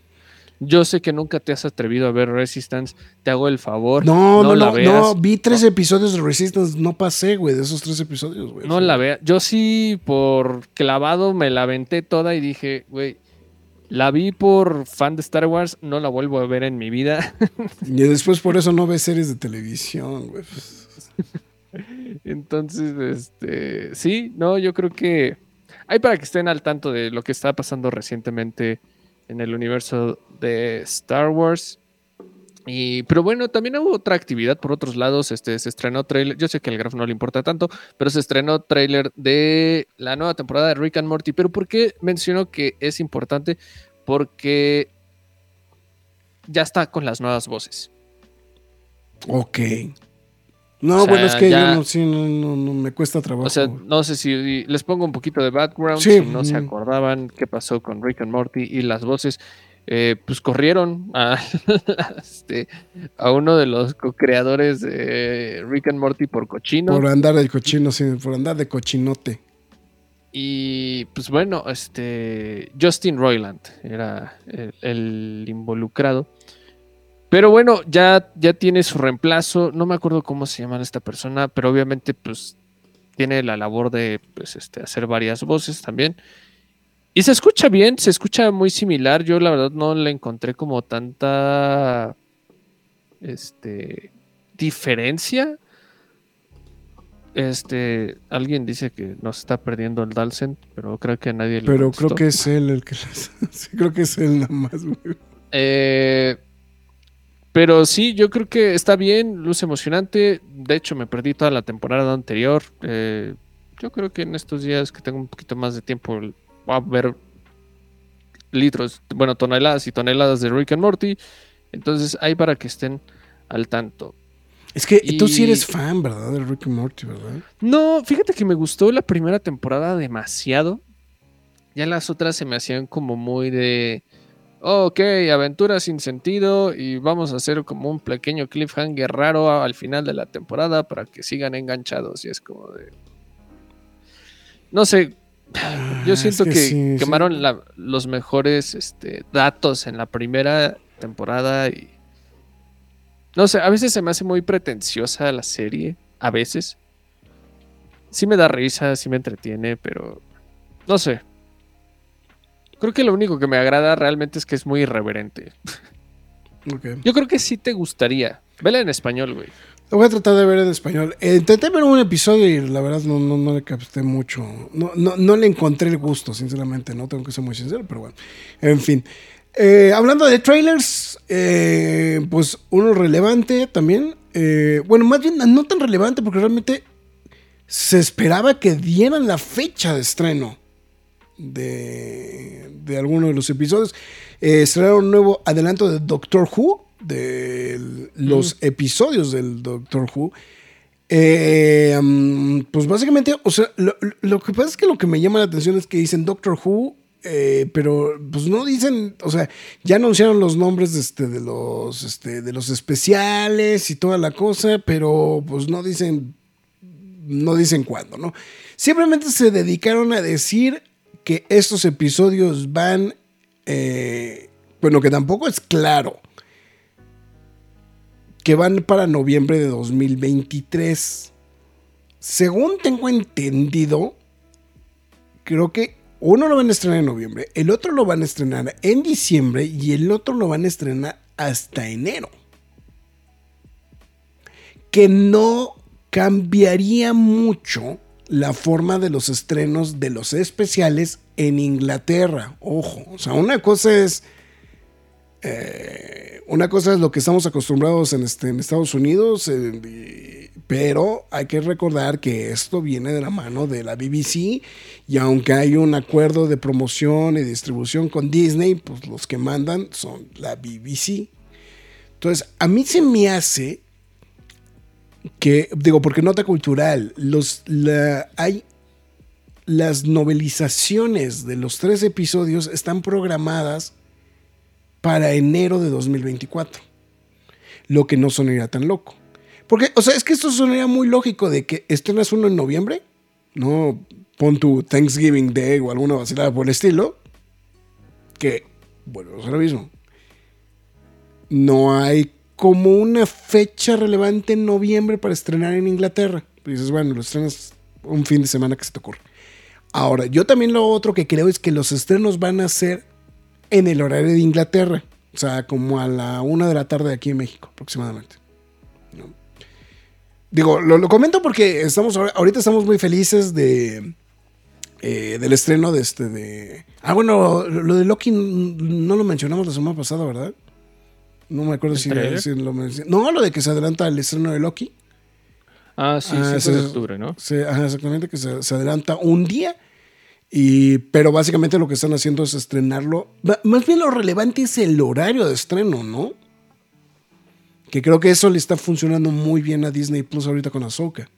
Yo sé que nunca te has atrevido a ver Resistance. Te hago el favor. No, no, la no, veas. no, vi tres episodios de Resistance, no pasé, güey, de esos tres episodios, güey. No la veas. Yo sí, por clavado, me la aventé toda y dije, güey, la vi por fan de Star Wars, no la vuelvo a ver en mi vida. Y después por eso no ves series de televisión, güey. Entonces, este, sí, no, yo creo que hay para que estén al tanto de lo que está pasando recientemente en el universo de Star Wars. Y, pero bueno, también hubo otra actividad por otros lados. Este, se estrenó trailer. Yo sé que al Graf no le importa tanto, pero se estrenó trailer de la nueva temporada de Rick and Morty. Pero ¿por qué menciono que es importante? Porque ya está con las nuevas voces. Ok. No, O sea, bueno, es que ya- yo no, sí, no, no, no, me cuesta trabajo. O sea, no sé si les pongo un poquito de background, Sí, si no se acordaban qué pasó con Rick and Morty y las voces, eh, pues corrieron a, este, a uno de los co-creadores de Rick and Morty por cochino. Por andar de cochino, sí, por andar de cochinote. Y pues bueno, este Justin Roiland era el, el involucrado. Pero bueno, ya, ya tiene su reemplazo. No me acuerdo cómo se llama esta persona, pero obviamente pues tiene la labor de pues, este, hacer varias voces también. Y se escucha bien, se escucha muy similar. Yo la verdad no le encontré como tanta este, diferencia. Este, alguien dice que nos está perdiendo el Dalsen, pero creo que nadie le Pero contestó. creo que es él el que... sí, creo que es él nada más, güey. Eh, pero sí, yo creo que está bien, luz emocionante. De hecho, me perdí toda la temporada anterior. Eh, yo creo que en estos días que tengo un poquito más de tiempo, voy a ver litros, bueno, toneladas y toneladas de Rick and Morty. Entonces, hay para que estén al tanto. Es que tú sí Y- eres fan, ¿verdad? De Rick and Morty, ¿verdad? No, fíjate que me gustó la primera temporada demasiado. Ya las otras se me hacían como muy de. "Oh, ok, aventura sin sentido y vamos a hacer como un pequeño cliffhanger raro al final de la temporada para que sigan enganchados. Y es como de. No sé. Yo Ah, siento es que, que sí, sí. quemaron la- los mejores este, datos en la primera temporada y. No sé, a veces se me hace muy pretenciosa la serie. A veces. Sí me da risa, sí me entretiene, pero. No sé. Creo que lo único que me agrada realmente es que es muy irreverente. Yo creo que sí te gustaría. Vela en español, güey. Lo voy a tratar de ver en español. Eh, intenté ver un episodio y la verdad no, no, no le capté mucho. No, no, no le encontré el gusto, sinceramente. No tengo que ser muy sincero, pero bueno. En fin. Eh, hablando de trailers, eh, pues uno relevante también. Eh, bueno, más bien no tan relevante porque realmente se esperaba que dieran la fecha de estreno de, de alguno de los episodios. Eh, estrenaron un nuevo adelanto de Doctor Who, de los episodios del Doctor Who. Eh, mm, pues básicamente, o sea, lo, lo que pasa es que lo que me llama la atención es que dicen Doctor Who, eh, pero pues no dicen, o sea, ya anunciaron los nombres de, este, de, los, este, de los especiales y toda la cosa, pero pues no dicen, no dicen cuándo, ¿no? Simplemente se dedicaron a decir que estos episodios van, eh, bueno, que tampoco es claro, que van para noviembre de 2023. Según tengo entendido, creo que uno lo van a estrenar en noviembre, el otro lo van a estrenar en diciembre y el otro lo van a estrenar hasta enero. Que no cambiaría mucho la forma de los estrenos de los especiales en Inglaterra. Ojo, o sea, una cosa es... eh, una cosa es lo que estamos acostumbrados en, este, Estados Unidos, eh, pero hay que recordar que esto viene de la mano de la BBC y aunque hay un acuerdo de promoción y distribución con Disney, pues los que mandan son la BBC. Entonces, a mí se me hace que, digo, porque nota cultural, los, la, hay las novelizaciones de los tres episodios están programadas para enero de 2024. Lo que no sonaría tan loco. Porque, o sea, es que esto sonaría muy lógico de que estrenas uno en noviembre, ¿no? Pon tu Thanksgiving Day o alguna vacilada por el estilo. Que, bueno, es lo mismo. No hay como una fecha relevante en noviembre para estrenar en Inglaterra. Y dices, bueno, lo estrenas un fin de semana que se te ocurre. Ahora, yo también lo otro que creo es que los estrenos van a ser en el horario de Inglaterra. O sea, como a la una de la tarde aquí en México, aproximadamente. Digo, lo, lo comento porque estamos ahorita estamos muy felices de eh, del estreno de este de. Ah, bueno, lo, de Loki no lo mencionamos la semana pasada, ¿verdad? No me acuerdo ¿El si, lo mencioné. No, lo de que se adelanta el estreno de Loki. Ah, sí, Ah, 5 ese de es- octubre, ¿no? Se- ajá, exactamente, que se, se adelanta un día. Y, pero básicamente lo que están haciendo es estrenarlo. Más bien lo relevante es el horario de estreno, ¿no? Que creo que eso le está funcionando muy bien a Disney Plus ahorita con Ahsoka.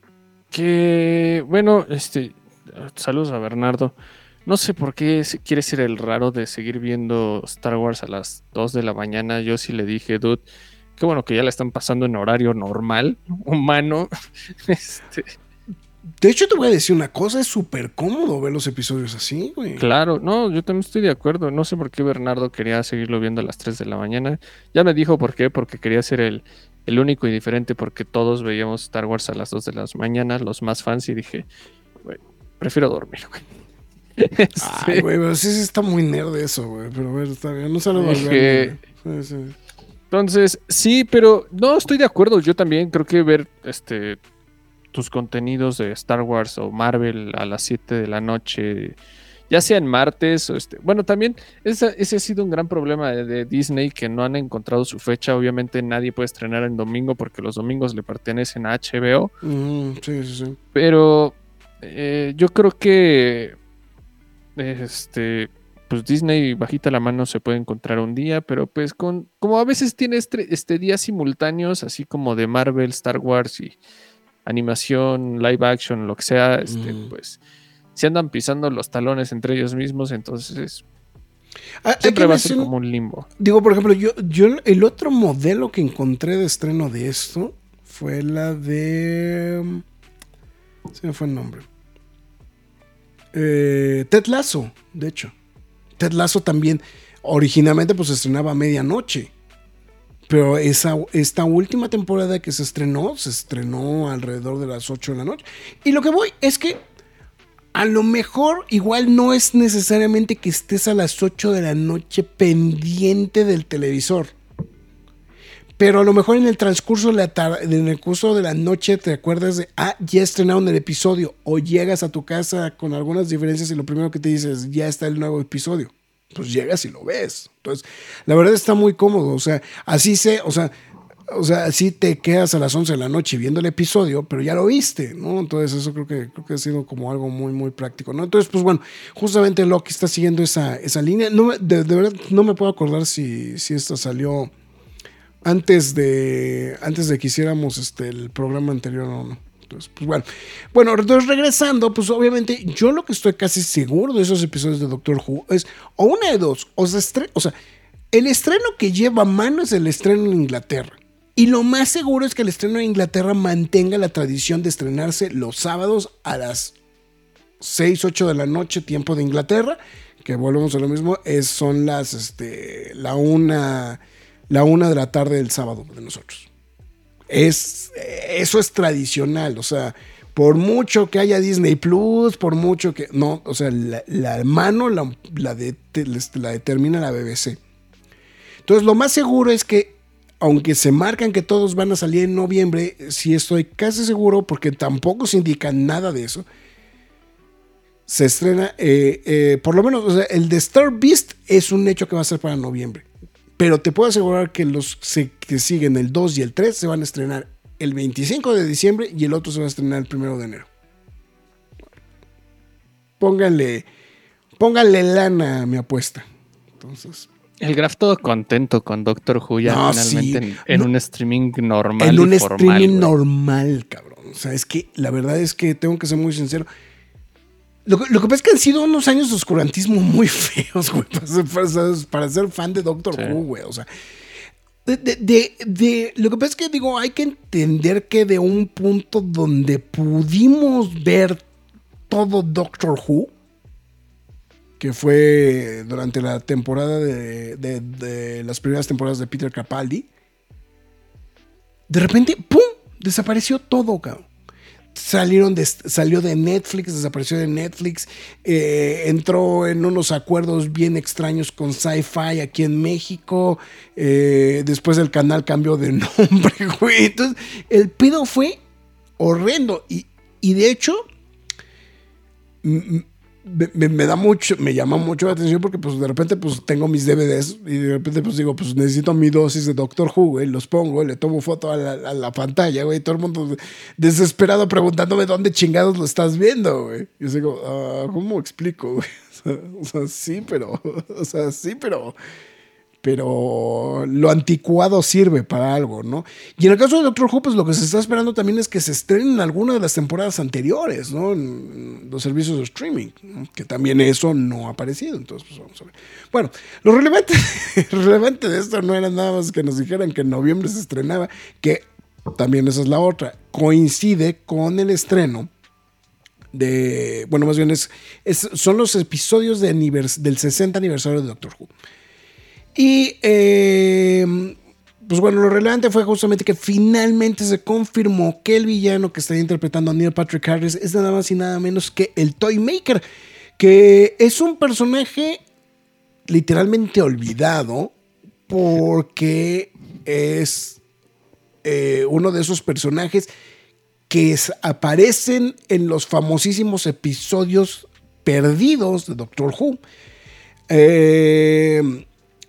Que, bueno, este, saludos a Bernardo. No sé por qué quiere ser el raro de seguir viendo Star Wars a las 2 de la mañana. Yo sí le dije, dude, qué bueno que ya la están pasando en horario normal, humano. Este, De hecho, te voy a decir una cosa: es súper cómodo ver los episodios así, güey. claro, no, yo también estoy de acuerdo. No sé por qué Bernardo quería seguirlo viendo a las 3 de la mañana. Ya me dijo por qué, porque quería ser el, el único y diferente, porque todos veíamos Star Wars a las 2 de la mañana, los más fans, y dije, güey, prefiero dormir, güey. Ay, güey, pero sí, sí está muy nerd eso, güey. Pero bueno, está bien. No Sí, sí. Entonces, sí, pero no estoy de acuerdo. Yo también creo que ver este tus contenidos de Star Wars o Marvel a las 7 de la noche, ya sea en martes o este. Bueno, también esa- ese ha sido un gran problema de, de Disney que no han encontrado su fecha. Obviamente nadie puede estrenar en domingo porque los domingos le pertenecen a HBO. Mm, sí, sí, sí. Pero eh, yo creo que este pues Disney bajita la mano se puede encontrar un día, pero pues con como a veces tiene este, este días simultáneos, así como de Marvel, Star Wars y animación, live action, lo que sea, este, Mm. pues se andan pisando los talones entre ellos mismos, entonces Ah, siempre va a ser como un limbo. Digo, por ejemplo, yo, yo el otro modelo que encontré de estreno de esto fue la de. Se me fue el nombre. Eh, Ted Lasso, de hecho. Ted Lasso también originalmente pues se estrenaba a medianoche. Pero esa, esta última temporada que se estrenó, se estrenó alrededor de las 8 de la noche. Y lo que voy es que a lo mejor igual no es necesariamente que estés a las 8 de la noche pendiente del televisor. Pero a lo mejor en el transcurso de la tarde, en el curso de la noche te acuerdas de, ah, ya estrenaron el episodio. O llegas a tu casa con algunas diferencias y lo primero que te dices, ya está el nuevo episodio. Pues llegas y lo ves. Entonces, la verdad está muy cómodo. O sea, así sé, o sea, o sea, así te quedas a las 11 de la noche viendo el episodio, pero ya lo viste, ¿no? Entonces eso creo que, creo que ha sido como algo muy, muy práctico, ¿no? Entonces, pues bueno, justamente Loki está siguiendo esa, esa línea. No, de, de verdad no me puedo acordar si, si esto salió antes de, antes de que hiciéramos este, el programa anterior o no. Entonces, pues bueno. Bueno, entonces regresando, pues obviamente yo lo que estoy casi seguro de esos episodios de Doctor Who es o una de dos, o sea, el estreno que lleva a mano es el estreno en Inglaterra. Y lo más seguro es que el estreno en Inglaterra mantenga la tradición de estrenarse los sábados a las 6, 8 de la noche, tiempo de Inglaterra, que volvemos a lo mismo, es, son las, este, la una, la una de la tarde del sábado de nosotros. Es, eso es tradicional, o sea, por mucho que haya Disney Plus, por mucho que, no, o sea, la, mano la, la determina la BBC. Entonces, lo más seguro es que, aunque se marcan que todos van a salir en noviembre, sí estoy casi seguro, porque tampoco se indica nada de eso, se estrena, eh, eh, por lo menos, o sea, el de Star Beast es un hecho que va a ser para noviembre. Pero te puedo asegurar que los que siguen el 2 y el 3 se van a estrenar el 25 de diciembre y el otro se va a estrenar el 1 de enero. Pónganle, pónganle lana a mi apuesta. Entonces, El Graf todo contento con Doctor Who ya No, finalmente sí. en, en No. un streaming normal. en y un formal, streaming normal, cabrón. O sea, es que la verdad es que tengo que ser muy sincero. Lo, que- lo que pasa es que han sido unos años de oscurantismo muy feos, güey, para ser, para ser- para ser fan de Doctor Sí. Who, güey. O sea, de, de- de- de- lo que pasa es que digo, hay que entender que de un punto donde pudimos ver todo Doctor Who, que fue durante la temporada de, de- de las primeras temporadas de Peter Capaldi, de repente, ¡pum! Desapareció todo, cabrón. Salieron de, salió de Netflix, desapareció de Netflix, eh, entró en unos acuerdos bien extraños con Sci-Fi aquí en México, eh, después el canal cambió de nombre, güey. Entonces, el pedo fue horrendo y, y de hecho, me, me- da mucho, me llama mucho la atención porque pues de repente pues tengo mis DVDs y de repente pues digo pues necesito mi dosis de Doctor Who, güey, los pongo, le tomo foto a la, a la pantalla, güey, todo el mundo desesperado preguntándome dónde chingados lo estás viendo, güey. Yo digo, ah, ¿cómo explico, güey? O sea, o sea, sí, pero, o sea, sí, pero, pero lo anticuado sirve para algo, ¿no? Y en el caso de Doctor Who, pues lo que se está esperando también es que se estrenen alguna de las temporadas anteriores, ¿no? En los servicios de streaming, que también eso no ha aparecido, entonces pues vamos a ver. Bueno, lo relevante, de esto no era nada más que nos dijeran que en noviembre se estrenaba, que también esa es la otra, coincide con el estreno de, bueno, más bien es, son los episodios del 60 aniversario de Doctor Who. Y eh, pues bueno, lo relevante fue justamente que finalmente se confirmó que el villano que estaría interpretando a Neil Patrick Harris es nada más y nada menos que el Toy Maker, que es un personaje literalmente olvidado porque es eh, uno de esos personajes que aparecen en los famosísimos episodios perdidos de Doctor Who. Eh,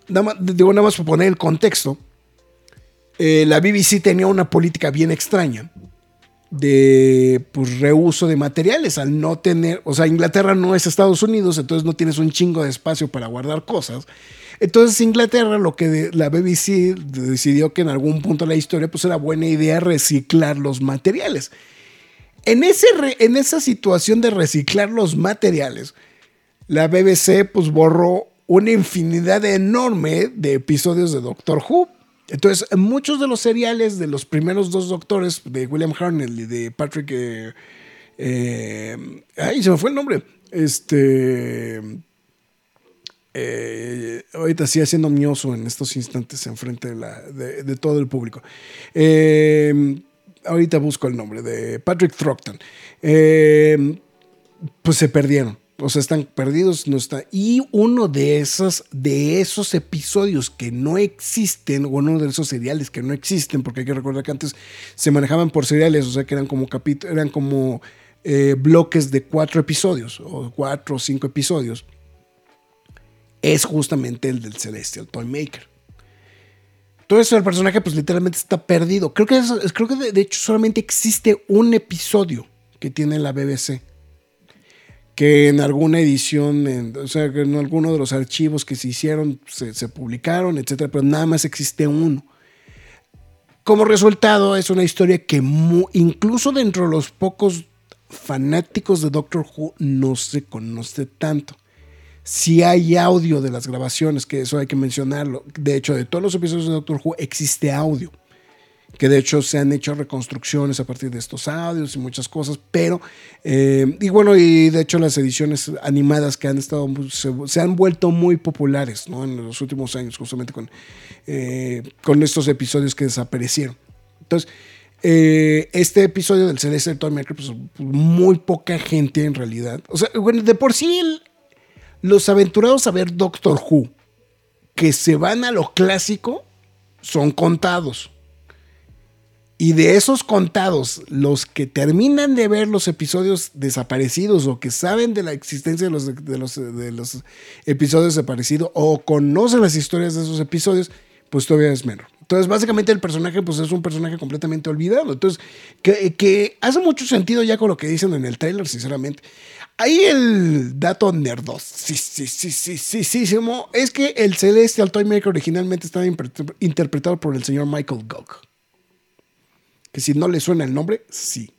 nada más, digo, nada más para poner el contexto. eh, la BBC tenía una política bien extraña de pues, reuso de materiales al no tener, o sea, Inglaterra no es Estados Unidos, entonces no tienes un chingo de espacio para guardar cosas. Entonces Inglaterra, lo que la BBC decidió que en algún punto de la historia pues era buena idea reciclar los materiales. En, ese en esa situación de reciclar los materiales, la BBC pues borró una infinidad enorme de episodios de Doctor Who. Entonces, muchos de los seriales de los primeros dos doctores, de William Hartnell y de Patrick... eh, eh, ay, se me fue el nombre. Este... eh, ahorita sí haciendo mioso en estos instantes enfrente de, de, todo el público. Eh, ahorita busco el nombre de Patrick Throckton. Pues se perdieron. O sea, están perdidos, no está. Y uno de esos, de esos episodios que no existen, o uno de esos seriales que no existen, porque hay que recordar que antes se manejaban por seriales, o sea que eran como capítulos, eran como eh, bloques de cuatro episodios, o cuatro o cinco episodios. Es justamente el del Celestial Toymaker. Todo eso del personaje, pues literalmente está perdido. Creo que, eso- creo que de hecho solamente existe un episodio que tiene la BBC que en alguna edición, o sea, que en alguno de los archivos que se hicieron se, publicaron, etcétera, pero nada más existe uno. Como resultado, es una historia que incluso dentro de los pocos fanáticos de Doctor Who no se conoce tanto. Si hay audio de las grabaciones, que eso hay que mencionarlo. De hecho, de todos los episodios de Doctor Who existe audio que de hecho se han hecho reconstrucciones a partir de estos audios y muchas cosas, pero, eh, y bueno, y de hecho las ediciones animadas que han estado, muy- se, han vuelto muy populares, ¿no? En los últimos años, justamente con, eh, con estos episodios que desaparecieron. Entonces, eh, este episodio del Celestial Toymaker, pues muy poca gente en realidad, o sea, bueno, de por sí los aventurados a ver Doctor Who, que se van a lo clásico, son contados. Y de esos contados, los que terminan de ver los episodios desaparecidos o que saben de la existencia de los, de los, episodios desaparecidos o conocen las historias de esos episodios, pues todavía es menor. Entonces, básicamente el personaje pues es un personaje completamente olvidado. Entonces, que, hace mucho sentido ya con lo que dicen en el trailer, sinceramente. Ahí el dato nerdos, sí, sí, sí, sí, sí, sí, sí, es que el Celestial Toymaker originalmente estaba interpretado por el señor Michael Gogh que si no le suena el nombre, sí.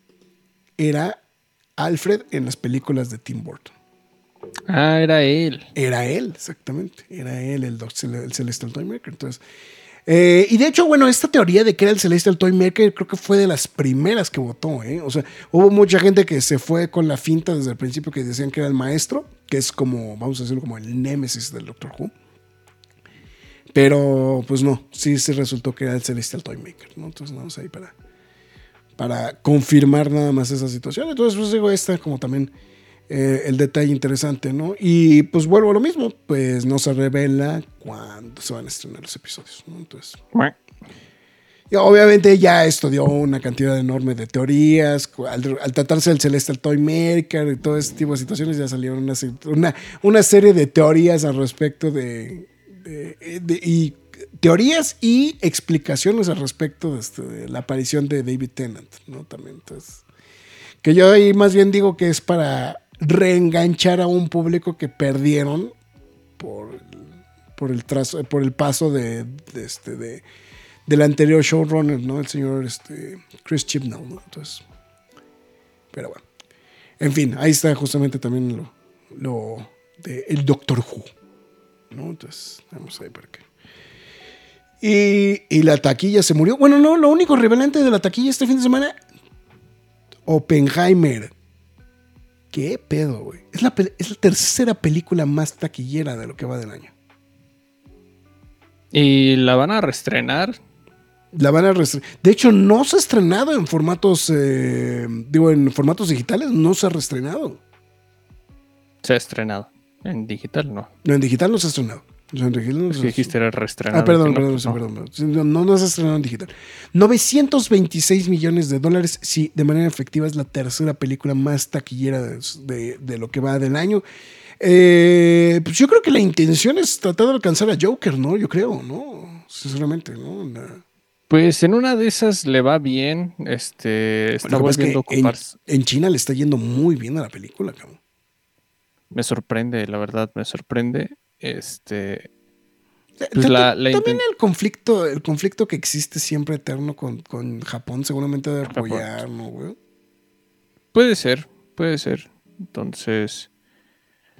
Era Alfred en las películas de Tim Burton. Ah, era él. Era él, exactamente. Era él el, el Celestial Toymaker. Entonces, eh, y de hecho, bueno, esta teoría de que era el Celestial Toymaker creo que fue de las primeras que votó. ¿eh? O sea, hubo mucha gente que se fue con la finta desde el principio que decían que era el maestro, que es como, vamos a decirlo, como el némesis del Doctor Who. Pero pues no, sí se resultó que era el Celestial Toymaker. ¿no? Entonces vamos ahí para, para confirmar nada más esa situación. Entonces, pues digo, esta como también eh, el detalle interesante, ¿no? Y pues vuelvo a lo mismo, pues no se revela cuándo se van a estrenar los episodios, ¿no? Entonces... Y obviamente ya esto dio una cantidad enorme de teorías. Al, tratarse del Celestial Toy Maker y todo ese tipo de situaciones, ya salieron una, una, una serie de teorías al respecto de, de, de y teorías y explicaciones al respecto este, de, la aparición de David Tennant, ¿no? También, entonces, que yo ahí más bien digo que es para reenganchar a un público que perdieron por, por, el, trazo, por el paso de, este, de, del anterior showrunner, ¿no? El señor este, Chris Chibnall. Entonces, pero bueno. En fin, ahí está justamente también lo, lo de el Doctor Who, ¿no? Entonces, vamos a ver por qué. Y, la taquilla se murió. Bueno, no, lo único revelante de la taquilla este fin de semana, Oppenheimer. ¿Qué pedo, güey? Es la, es la tercera película más taquillera de lo que va del año. ¿Y la van a reestrenar? La van a reestrenar. De hecho, no se ha estrenado en formatos, eh, digo, en formatos digitales, no se ha reestrenado. Se ha estrenado. En digital no. No, en digital no se ha estrenado. Es dijiste era reestrenado. Ah, perdón, perdón, perdón, No, no se estrenado en digital. 926 millones de dólares. Sí, de manera efectiva es la tercera película más taquillera de, lo que va del año. Eh, pues yo creo que la intención es tratar de alcanzar a Joker, ¿no? Yo creo, ¿no? Sinceramente, ¿no? Pues en una de esas le va bien. Este está volviendo. En, en, China le está yendo muy bien a la película, cabrón. Me sorprende, la verdad, me sorprende. Este. Pues también el conflicto, el conflicto que existe siempre eterno con, Japón, seguramente debe apoyar, ¿no, güey? Puede ser, puede ser. Entonces,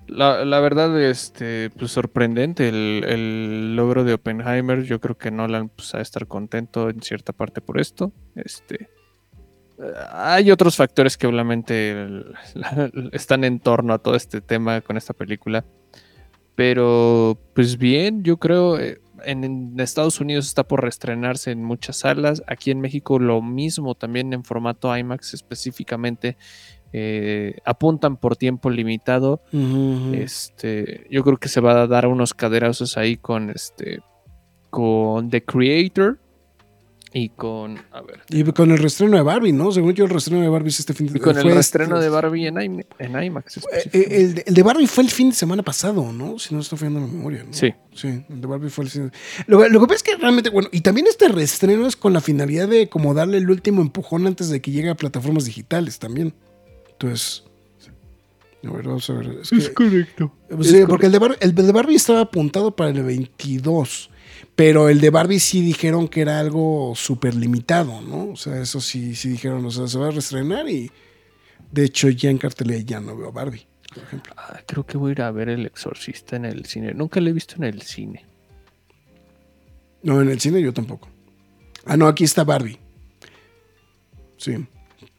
la, verdad, este, pues sorprendente el, logro de Oppenheimer. Yo creo que Nolan pues, a estar contento en cierta parte por esto. Este, hay otros factores que obviamente están en torno a todo este tema con esta película. Pero, pues bien, yo creo, eh, en, Estados Unidos está por reestrenarse en muchas salas. Aquí en México lo mismo, también en formato IMAX específicamente. Eh, apuntan por tiempo limitado. Este, yo creo que se va a dar unos caderazos ahí con este, con The Creator y con, a ver. Y con el restreno de Barbie, ¿no? Según yo, el restreno de Barbie es este fin de semana. Y con el restreno de Barbie en, IMAX. Eh, el, el, de Barbie fue el fin de semana pasado, ¿no? Si no estoy fallando la memoria, ¿no? Sí. Sí, el de Barbie fue el fin de lo, lo que pasa es que realmente, bueno, y también este restreno es con la finalidad de como darle el último empujón antes de que llegue a plataformas digitales también. Entonces. A ver, vamos a ver. Es, correcto. Sí, porque El, de Barbie, el de Barbie estaba apuntado para el 22. Pero el de Barbie sí dijeron que era algo súper limitado, ¿no? O sea, eso sí, sí dijeron, o sea, se va a reestrenar y de hecho ya en cartelera ya no veo a Barbie, por ejemplo. Ah, creo que voy a ir a ver El Exorcista en el cine. Nunca lo he visto en el cine. No, en el cine yo tampoco. Ah, no, aquí está Barbie. Sí.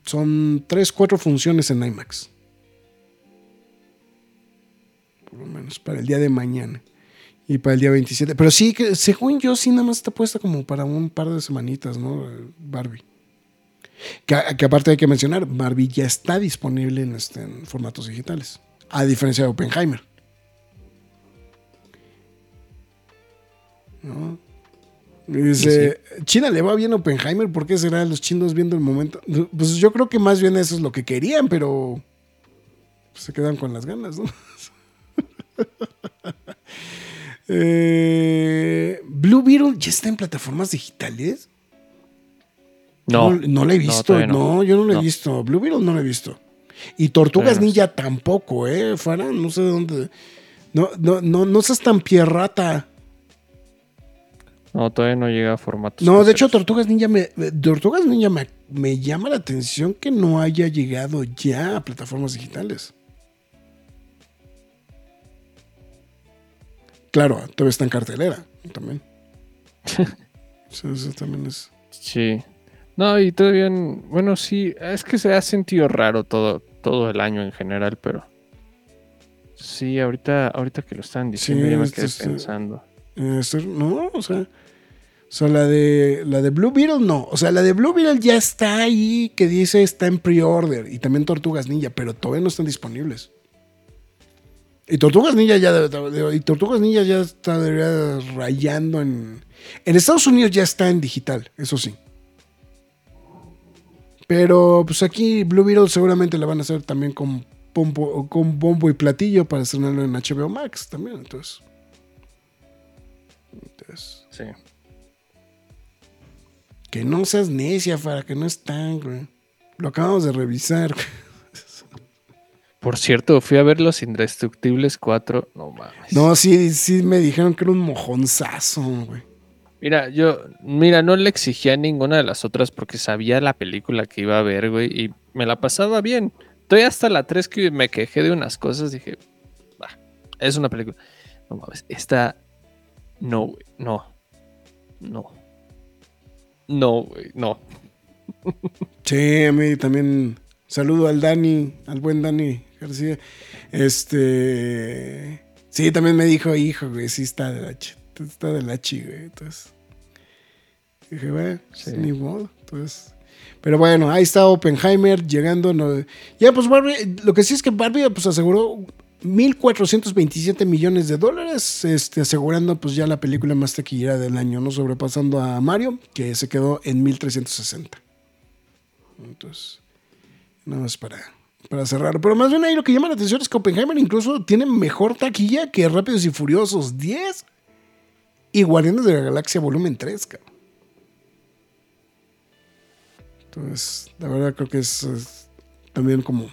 Son tres, cuatro funciones en IMAX. Por lo menos para el día de mañana. Y para el día 27. Pero sí, que según yo, sí, nada más está puesta como para un par de semanitas, ¿no? Barbie. Que, aparte hay que mencionar, Barbie ya está disponible en, este, en formatos digitales. A diferencia de Oppenheimer. ¿No? Dice, China le va bien a Oppenheimer, ¿por qué será los chinos viendo el momento? Pues yo creo que más bien eso es lo que querían, pero pues, se quedan con las ganas, ¿no? Eh, Blue Beetle ya está en plataformas digitales. No, No, no la he visto. no. no. yo no la he visto. Blue Beetle no la he visto. Y Tortugas Ninja tampoco, ¿eh? Farah, no sé de dónde. No, no, no, no seas tan pierrata. no, todavía no llega a formatos. No, de hecho. Tortugas Ninja me, Tortugas Ninja me, me llama la atención que no haya llegado ya a plataformas digitales. Claro, todavía está en cartelera también. Sí, eso también es. Sí. No, y todavía, bueno, sí, es que se ha sentido raro todo, todo el año en general, pero sí, ahorita, ahorita que lo están diciendo, Sí, ya me esto quedé pensando. Eh, esto- no, o sea, o sea, la de la de Blue Beetle no, o sea, la de Blue Beetle ya está ahí que dice está en pre-order y también Tortugas Ninja, pero todavía no están disponibles. Y Tortugas Ninja ya y Tortugas Ninja ya está debería rayando en en Estados Unidos ya está en digital, eso sí. Pero pues aquí Blue Beetle seguramente la van a hacer también con pompo- con bombo y platillo para estrenarlo en HBO Max también, entonces. Entonces, Sí. que no seas necia, para que no están, güey. Lo acabamos de revisar. Por cierto, fui a ver Los Indestructibles 4. No mames. No, sí, sí me dijeron que era un mojonzazo, güey. Mira, yo, mira, no le exigía ninguna de las otras porque sabía la película que iba a ver, güey, y me la pasaba bien. Estoy hasta la 3 que me quejé de unas cosas, dije, "Bah, es una película. No mames, esta, no, güey, no, no, no, güey, no. Sí, a mí también. Saludo al Dani, al buen Dani García. Este. Sí, también me dijo, hijo, güey, sí está de la chi, está de la chi, güey. Entonces. Dije, güey, pues, Sí. ni modo. Entonces. Pero bueno, ahí está Oppenheimer llegando. no- ya, pues Barbie, lo que sí es que Barbie pues aseguró 1.427 millones de dólares, este, asegurando pues ya la película más taquillera del año, ¿no? Sobrepasando a Mario, que se quedó en 1.360. Entonces, nada más para, para cerrar. Pero más bien ahí lo que llama la atención es que Oppenheimer incluso tiene mejor taquilla que Rápidos y Furiosos 10 y Guardianes de la Galaxia Volumen 3, cabrón. Entonces, la verdad creo que es, también como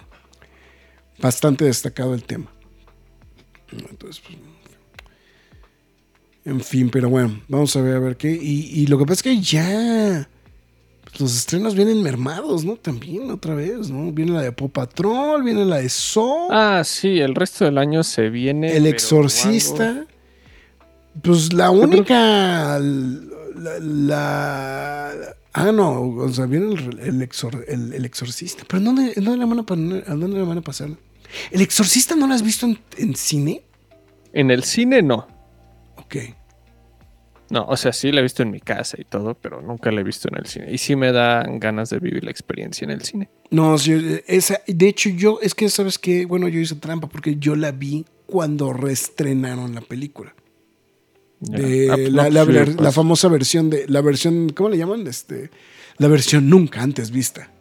bastante destacado el tema. Entonces, pues, en fin, pero bueno, vamos a ver a ver qué. Y, lo que pasa es que ya los estrenos vienen mermados, ¿no? También otra vez, ¿no? Viene la de Pop Patrol, viene la de Saw, Ah, sí, el resto del año se viene. El Exorcista. Pues la única. La, la- ah, no, o sea, viene el, el, exor- el- el Exorcista. Pero ¿en ¿dónde, dónde la van? ¿A dónde la van a pasar? ¿El Exorcista no la has visto en, en cine? En el cine no. Ok. No, o sea, sí la he visto en mi casa y todo, pero nunca la he visto en el cine. Y sí me dan ganas de vivir la experiencia en el cine. No, sí, esa, de hecho yo, es que sabes que, bueno, yo hice trampa porque yo la vi cuando reestrenaron la película. De Ah, la- pues. la famosa versión de, la versión, ¿cómo le llaman? Este, la versión nunca antes vista.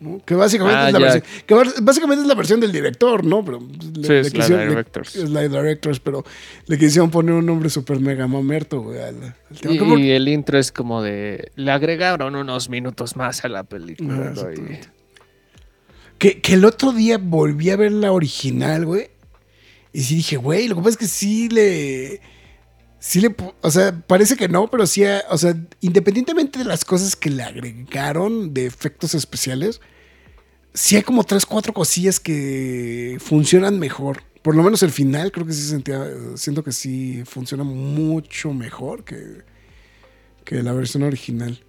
¿No? Que básicamente Ah, es la versión, que básicamente es la versión del director, ¿no? Pero le- Sí, le es la quisieron- le- directors. es la de directors, pero le quisieron poner un nombre súper mega mamerto, güey, al, al tema. Y, el intro es como de. Le agregaron unos minutos más a la película. Ah. Que, que el otro día volví a ver la original, güey. Y sí dije, güey, lo que pasa es que sí le. Sí le. O sea, parece que no, pero sí. ha- O sea, independientemente de las cosas que le agregaron de efectos especiales, sí hay como tres, cuatro cosillas que funcionan mejor. Por lo menos el final, creo que sí sentía. Siento que sí funciona mucho mejor que, que la versión original.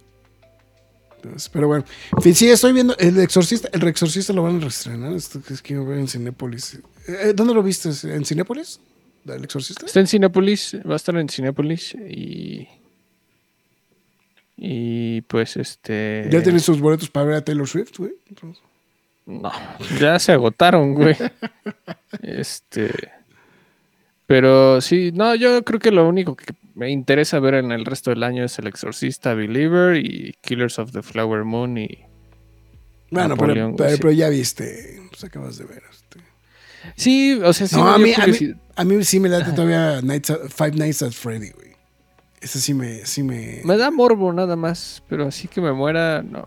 Pero bueno, en fin, sí, estoy viendo El Exorcista. El Exorcista lo van a reestrenar. Esto que es que ver en Cinépolis. Eh, ¿Dónde lo viste? ¿En Cinépolis? ¿El Exorcista? Está en Cinépolis, va a estar en Cinépolis y. Y pues este. ¿Ya tienes sus boletos para ver a Taylor Swift, güey? Entonces, No, ya se agotaron, güey. Este. Pero sí, no, yo creo que lo único que me interesa ver en el resto del año es El Exorcista, Believer y Killers of the Flower Moon y... Bueno, pero ya viste, pues acabas de ver. este. Sí, o sea, sí no, me a mí, a, mí, a mí sí me late todavía Nights at- Five Nights at Freddy, güey. Ese sí me, sí me... Me da morbo nada más, pero así que me muera, no.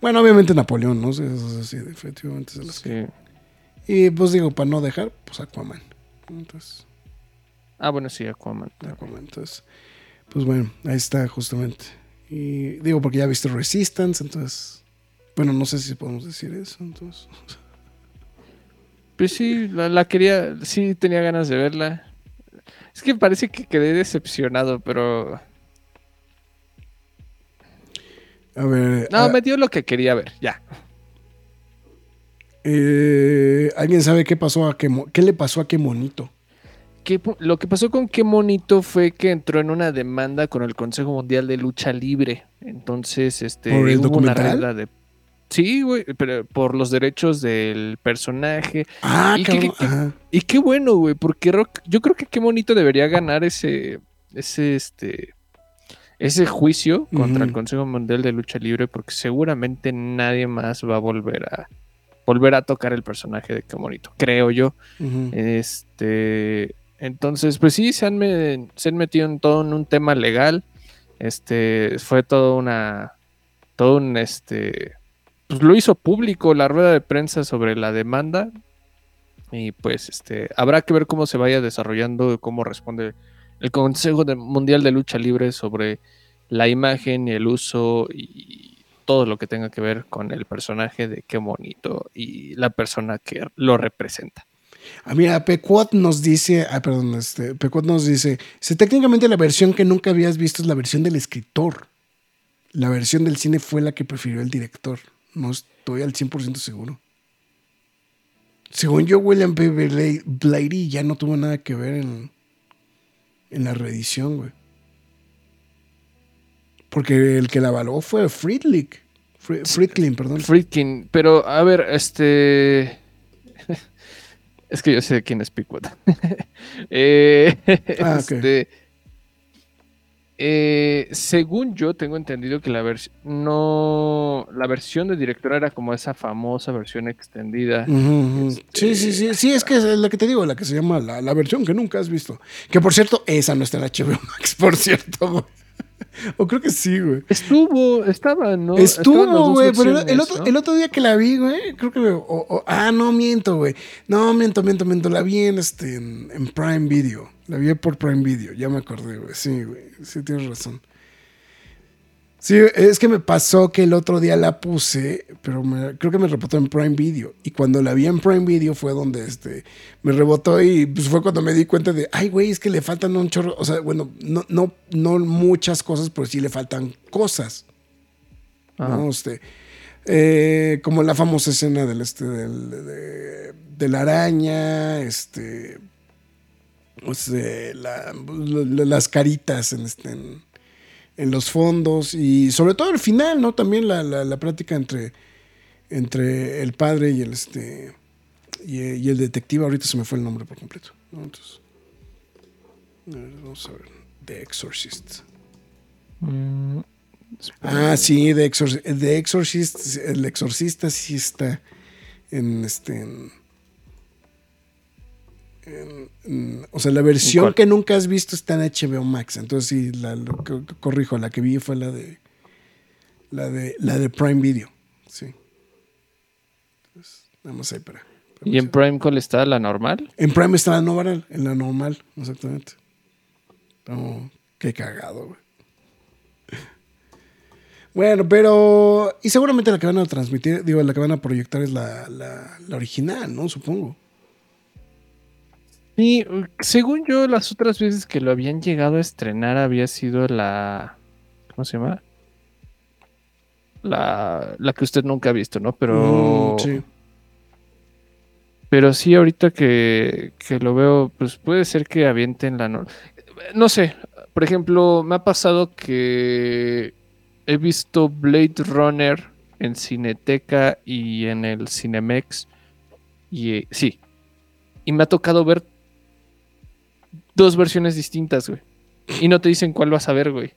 Bueno, obviamente Napoleón, ¿no? Eso es así, definitivamente. Sí. Y pues digo, para no dejar, pues Aquaman. Entonces, Ah, bueno, sí, Aquaman. Aquaman. Entonces, pues bueno, ahí está justamente. Y digo, porque ya viste Resistance, entonces... Bueno, no sé si podemos decir eso, entonces... Pues sí, la, la quería, sí tenía ganas de verla. Es que parece que quedé decepcionado, pero... A ver... No, ah, me dio lo que quería ver, ya. eh, ¿Alguien sabe qué pasó a qué, qué le pasó a qué monito? ¿Qué po- lo que pasó con Qué Monito fue que entró en una demanda con el Consejo Mundial de Lucha Libre. Entonces, este, ¿Por el hubo una documental? regla de... Sí, güey, pero por los derechos del personaje. Ah, ¿Y qué- qué-. Y qué bueno, güey, porque Rock- yo creo que Qué Monito debería ganar ese, ese, este, ese juicio contra el Consejo Mundial de Lucha Libre, porque seguramente nadie más va a volver a volver a tocar el personaje de Qué Monito, creo yo. Este, entonces, pues sí, se han, me- se han metido en todo en un tema legal. Este, fue todo una, todo un, este, pues lo hizo público la rueda de prensa sobre la demanda. Y pues, este, habrá que ver cómo se vaya desarrollando, cómo responde el Consejo Mundial de Lucha Libre sobre la imagen y el uso y todo lo que tenga que ver con el personaje de qué bonito y la persona que lo representa. Ah, mira, Pecuot nos dice, ah, perdón, este, Pecuot nos dice, si técnicamente la versión que nunca habías visto es la versión del escritor. La versión del cine fue la que prefirió el director. No estoy al 100% seguro. Según yo, William P. Bla- Blatty ya no tuvo nada que ver en, en la reedición, güey. Porque el que la avaló fue Friedlich. Fri- Friedkin, perdón. Friedkin, pero a ver, este. es que yo sé quién es Pickwood. Eh, Ah, ok. este, eh, según yo tengo entendido que la versión no la versión de director era como esa famosa versión extendida. Sí, sí, sí. Sí, es que es la que te digo, la que se llama la, la versión que nunca has visto. Que por cierto, esa no está en HBO Max, por cierto, güey. O creo que sí, güey. Estuvo, estaba, ¿no? Estuvo, güey, pero el, otro, ¿no? el otro día que la vi, güey, creo que... o- o- ah, no, miento, güey. No, miento, miento, miento. La vi en, este, en, en Prime Video. La vi por Prime Video, ya me acordé, güey. Sí, güey. Sí, tienes razón. Sí, es que me pasó que el otro día la puse, pero me- creo que me rebotó en Prime Video. Y cuando la vi en Prime Video fue donde este, me rebotó y pues fue cuando me di cuenta de, ay, güey, es que le faltan un chorro. O sea, bueno, no, no, no muchas cosas, pero sí le faltan cosas. ¿no? Este, eh, como la famosa escena del, este, del- de, de la araña, este, o sea, la- la- las caritas en, este, en, en los fondos y sobre todo el final, ¿no? También la, la, la plática entre, entre el padre y el, este, y, y el detective, ahorita se me fue el nombre por completo. ¿no? Entonces, a ver, vamos a ver, The Exorcist. Mm. Ah, sí, The, Exorc- The Exorcist, el exorcista sí está en este. en- o sea, la versión cuál? que nunca has visto está en HBO Max. Entonces sí, la, lo que- corrijo, la que vi fue la de. La de, la de Prime Video. Sí. Entonces, nada más ahí para. para ¿Y en Prime cuál está? ¿La normal? en Prime está la normal, en la normal, exactamente. No, qué cagado, güey. Bueno, pero. Y seguramente la que van a transmitir, digo, la que van a proyectar es la, la, la original, ¿no? Supongo. Sí, según yo, las otras veces que lo habían llegado a estrenar había sido la. ¿Cómo se llama? La, la que usted nunca ha visto, ¿no? Pero. Mm, sí. Pero sí, ahorita que, que lo veo, pues puede ser que avienten la. No, no sé. Por ejemplo, me ha pasado que he visto Blade Runner en Cineteca y en el Cinemex. Y sí. Y me ha tocado ver dos versiones distintas, güey. Y no te dicen cuál vas a ver, güey.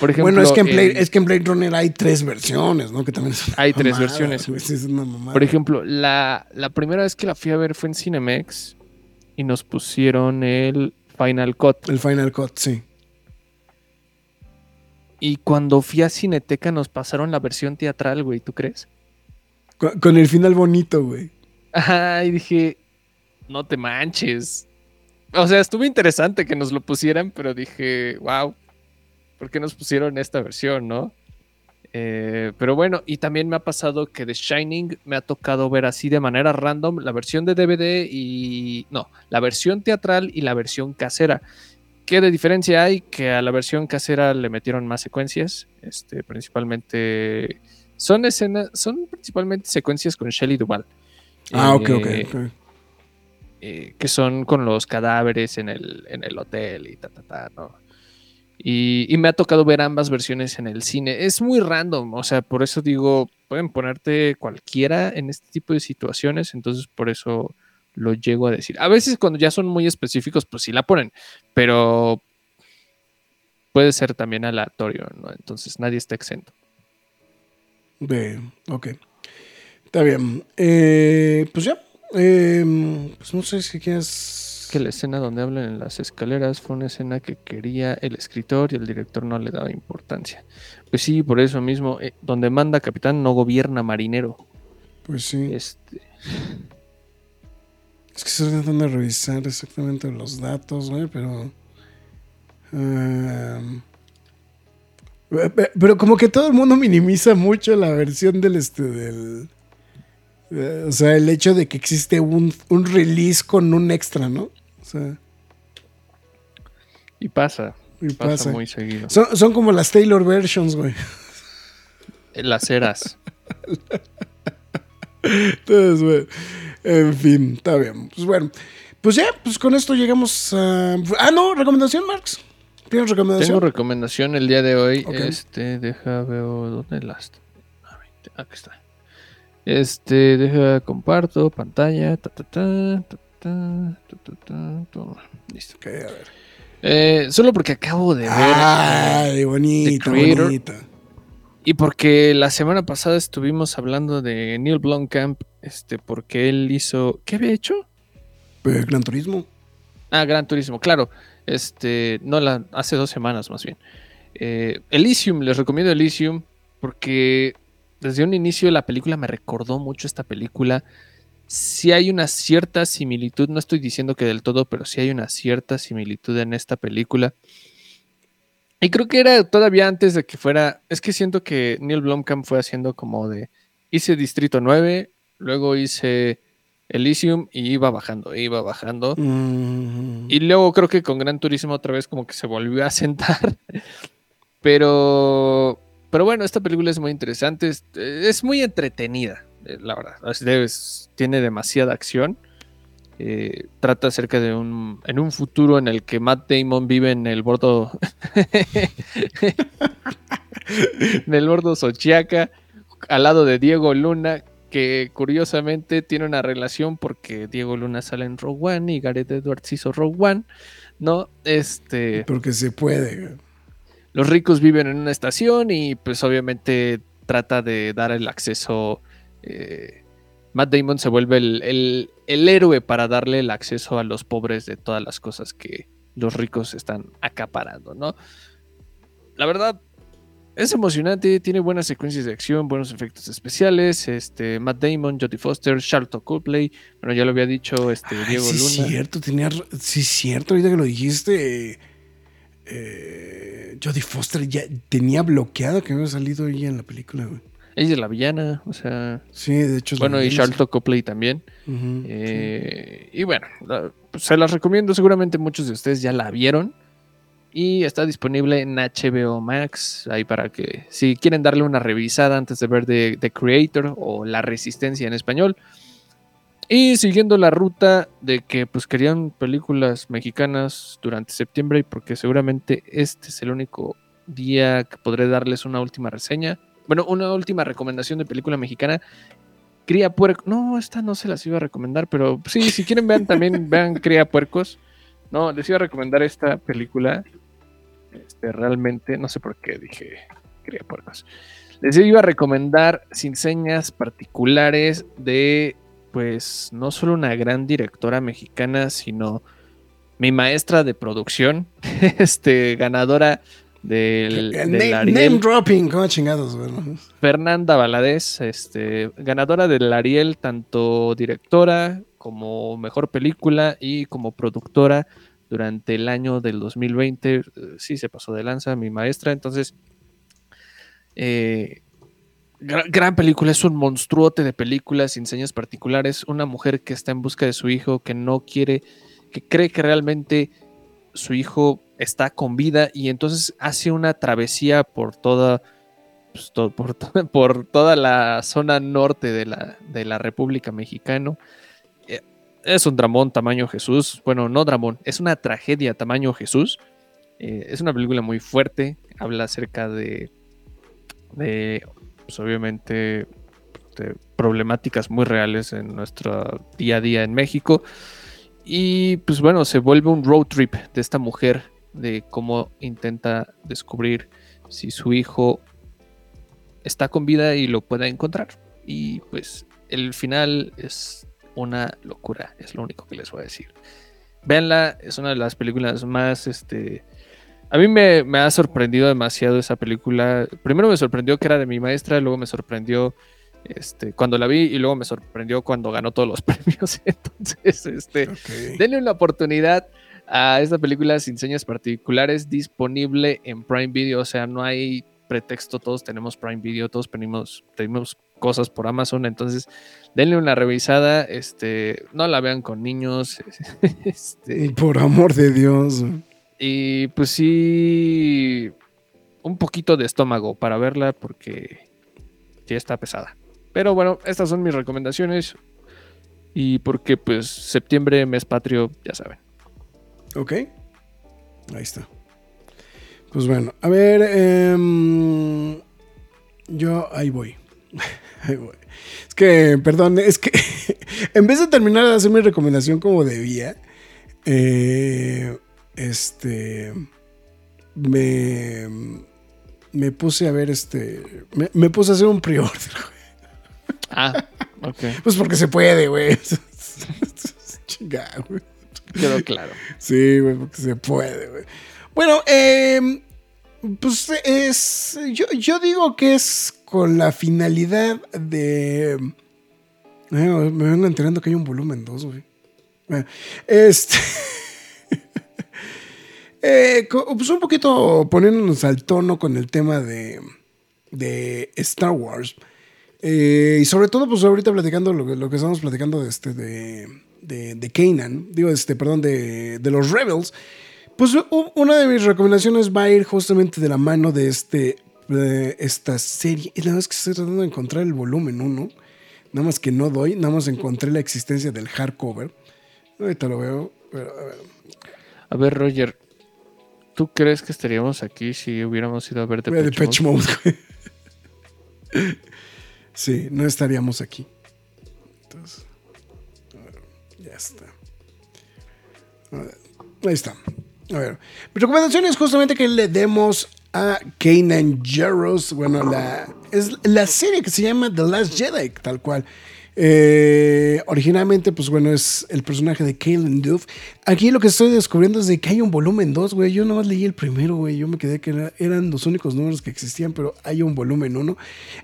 Por ejemplo, bueno, es que, en Blade, en- es que en Blade Runner hay tres versiones, ¿no? Que también es una Hay tres versiones, güey, es una mamada. Por ejemplo, la, la primera vez que la fui a ver fue en Cinemex y nos pusieron el Final Cut. El Final Cut, sí. Y cuando fui a Cineteca nos pasaron la versión teatral, güey, ¿tú crees? Con, con el final bonito, güey. Ajá, y dije, no te manches. O sea, estuvo interesante que nos lo pusieran, pero dije, wow, ¿por qué nos pusieron esta versión, no? Eh, pero bueno, y también me ha pasado que The Shining me ha tocado ver así de manera random la versión de DVD y... No, la versión teatral y la versión casera. ¿Qué de diferencia hay? Que a la versión casera le metieron más secuencias, este, principalmente... Son escenas, son principalmente secuencias con Shelley Duvall. Ah, ok, ok. Eh, ok. Eh, que son con los cadáveres en el, en el hotel y ta, ta, ta, ¿no? Y, y me ha tocado ver ambas versiones en el cine. Es muy random, o sea, por eso digo, pueden ponerte cualquiera en este tipo de situaciones, entonces por eso lo llego a decir. A veces cuando ya son muy específicos, pues sí la ponen, pero puede ser también aleatorio, ¿no? Entonces nadie está exento. De, ok. Está bien. Eh, pues ya. Eh, pues no sé si quieres. que la escena donde hablan en las escaleras fue una escena que quería el escritor y el director no le daba importancia. Pues sí, por eso mismo, eh, donde manda capitán no gobierna marinero. Pues sí. Este, Es que estoy tratando de revisar exactamente los datos, güey, pero. pe- pe- pero como que todo el mundo minimiza mucho la versión del este del. Eh, o sea, el hecho de que existe un, un release con un extra, ¿no? O sea, y pasa, y pasa, pasa. muy seguido. Son, son como las Taylor versions, güey. En Las eras. Entonces, güey. En fin, está bien. Pues bueno. Pues ya, pues con esto llegamos a. Ah, no, recomendación, Marx. ¿Tienes recomendación? Tengo recomendación el día de hoy. Este, deja, veo dónde las. Ah, veinte, Aquí está. Este, deja, comparto, pantalla, ta, ta, ta, Listo. Okay, a ver. Eh, solo porque acabo de ver. Ay, bonito, bonito, Y porque la semana pasada estuvimos hablando de Neil Blomkamp, este, porque él hizo. ¿Qué había hecho? Pues, Gran Turismo. Ah, Gran Turismo, claro. Este, no, hace dos semanas más bien. Eh, Elysium, les recomiendo Elysium, porque desde un inicio la película me recordó mucho esta película. Sí hay una cierta similitud, no estoy diciendo que del todo, pero sí hay una cierta similitud en esta película. Y creo que era todavía antes de que fuera. Es que siento que Neil Blomkamp fue haciendo como de. Hice Distrito 9, luego hice Elysium y iba bajando, iba bajando. Mm, Y luego creo que con Gran Turismo otra vez como que se volvió a sentar. Pero, pero bueno, esta película es muy interesante, es, muy entretenida, eh, la verdad. Tiene demasiada acción. Eh, trata acerca de un, en un futuro en el que Matt Damon vive en el bordo, en el bordo Xochiaca, al lado de Diego Luna, que curiosamente tiene una relación porque Diego Luna sale en Rogue One y Gareth Edwards hizo Rogue One, ¿no? Este, porque se puede. Los ricos viven en una estación y pues obviamente trata de dar el acceso. eh, Matt Damon se vuelve el, el- el héroe para darle el acceso a los pobres de todas las cosas que los ricos están acaparando, ¿no? La verdad, es emocionante, tiene buenas secuencias de acción, buenos efectos especiales. Este, Matt Damon, Jodie Foster, Charlton Copley, bueno, ya lo había dicho este, Ay, Diego sí, Luna. cierto, tenía, sí, cierto, ahorita que lo dijiste. Eh, Jodie Foster ya tenía bloqueado que había salido ella en la película, güey. Ella es la villana, o sea. Sí, de hecho. es Bueno, y. Charlton Copley también. Eh, Y bueno, la- pues, se las recomiendo. Seguramente muchos de ustedes ya la vieron. Y está disponible en HBO Max. Ahí para que, si quieren darle una revisada antes de ver The, The Creator o La Resistencia en español. Y siguiendo la ruta de que pues querían películas mexicanas durante septiembre, y porque seguramente este es el único día que podré darles una última reseña. Bueno, una última recomendación de película mexicana. Cría Puercos. No, esta no se las iba a recomendar, pero sí, si quieren vean también, vean Cría Puercos. No, les iba a recomendar esta película Este, realmente, no sé por qué dije quería puercos. Les iba a recomendar Sin Señas Particulares de, pues, no solo una gran directora mexicana, sino mi maestra de producción, este, ganadora del, del name, Ariel. name dropping, ¿cómo chingados, güey? Fernanda Valadez, este, ganadora del Ariel, tanto directora como mejor película y como productora durante el año del 2020. Eh, Sí, se pasó de lanza mi maestra. Entonces, eh, gra- gran película, es un monstruote de películas sin señas particulares. Una mujer que está en busca de su hijo, que no quiere, que cree que realmente su hijo está con vida y entonces hace una travesía por toda pues, por toda la zona norte de la, de la República Mexicana. Eh, Es un dramón tamaño Jesús. Bueno, no dramón, es una tragedia tamaño Jesús. Eh, es una película muy fuerte. Habla acerca de, de pues, obviamente, de problemáticas muy reales en nuestro día a día en México. Y pues bueno, se vuelve un road trip de esta mujer, de cómo intenta descubrir si su hijo está con vida y lo pueda encontrar. Y pues el final es una locura, es lo único que les voy a decir. Véanla, es una de las películas más, este... A mí me, me ha sorprendido demasiado esa película. Primero me sorprendió que era de mi maestra, luego me sorprendió este, cuando la vi y luego me sorprendió cuando ganó todos los premios. Entonces, este, denle una oportunidad a esta película sin señas particulares disponible en Prime Video. O sea, no hay pretexto, todos tenemos Prime Video, todos pedimos, pedimos cosas por Amazon. Entonces, denle una revisada. Este, no la vean con niños. este, Por amor de Dios. Y pues sí, un poquito de estómago para verla porque ya está pesada. Pero bueno, estas son mis recomendaciones. Y porque pues septiembre, mes patrio, ya saben. Ok. Ahí está. Pues bueno, a ver. em, yo ahí voy. Ahí voy. Es que, perdón, es que en vez de terminar de hacer mi recomendación como debía, eh, este. Me. Me puse a ver este. Me, me puse a hacer un pre-order, güey. Ah, ok. Pues porque se puede, güey. Chinga, güey. Quedó claro. Sí, güey, porque se puede, güey. Bueno, eh, pues es. Yo, yo digo que es con la finalidad de. Eh, me van enterando que hay un volumen 2, güey. Bueno, este. eh, pues un poquito poniéndonos al tono con el tema de, de Star Wars. Eh, y sobre todo, pues ahorita platicando lo, que- estamos platicando de este de, de, de Kanan, digo, este, perdón, de, de los Rebels. Pues una de mis recomendaciones va a ir justamente de la mano de este esta serie. Y la verdad que estoy tratando de encontrar el volumen 1. Nada más que no doy, nada más encontré la existencia del hardcover. Ahorita lo veo, pero a ver. A ver, Roger, ¿tú crees que estaríamos aquí si hubiéramos ido a ver Depeche Depeche Mode? Mode. Sí, no estaríamos aquí. Entonces, a ver, ya está. A ver, ahí está. A ver, mi recomendación es justamente que le demos a Kanan Jarrus, bueno, la, es la serie que se llama The Last Jedi, tal cual. Eh, originalmente, pues bueno, es el personaje de Kaylin Duff. Aquí lo que estoy descubriendo es de que hay un volumen 2, güey. Yo nomás leí el primero, güey. Yo me quedé que era- eran los únicos números que existían, pero hay un volumen 1.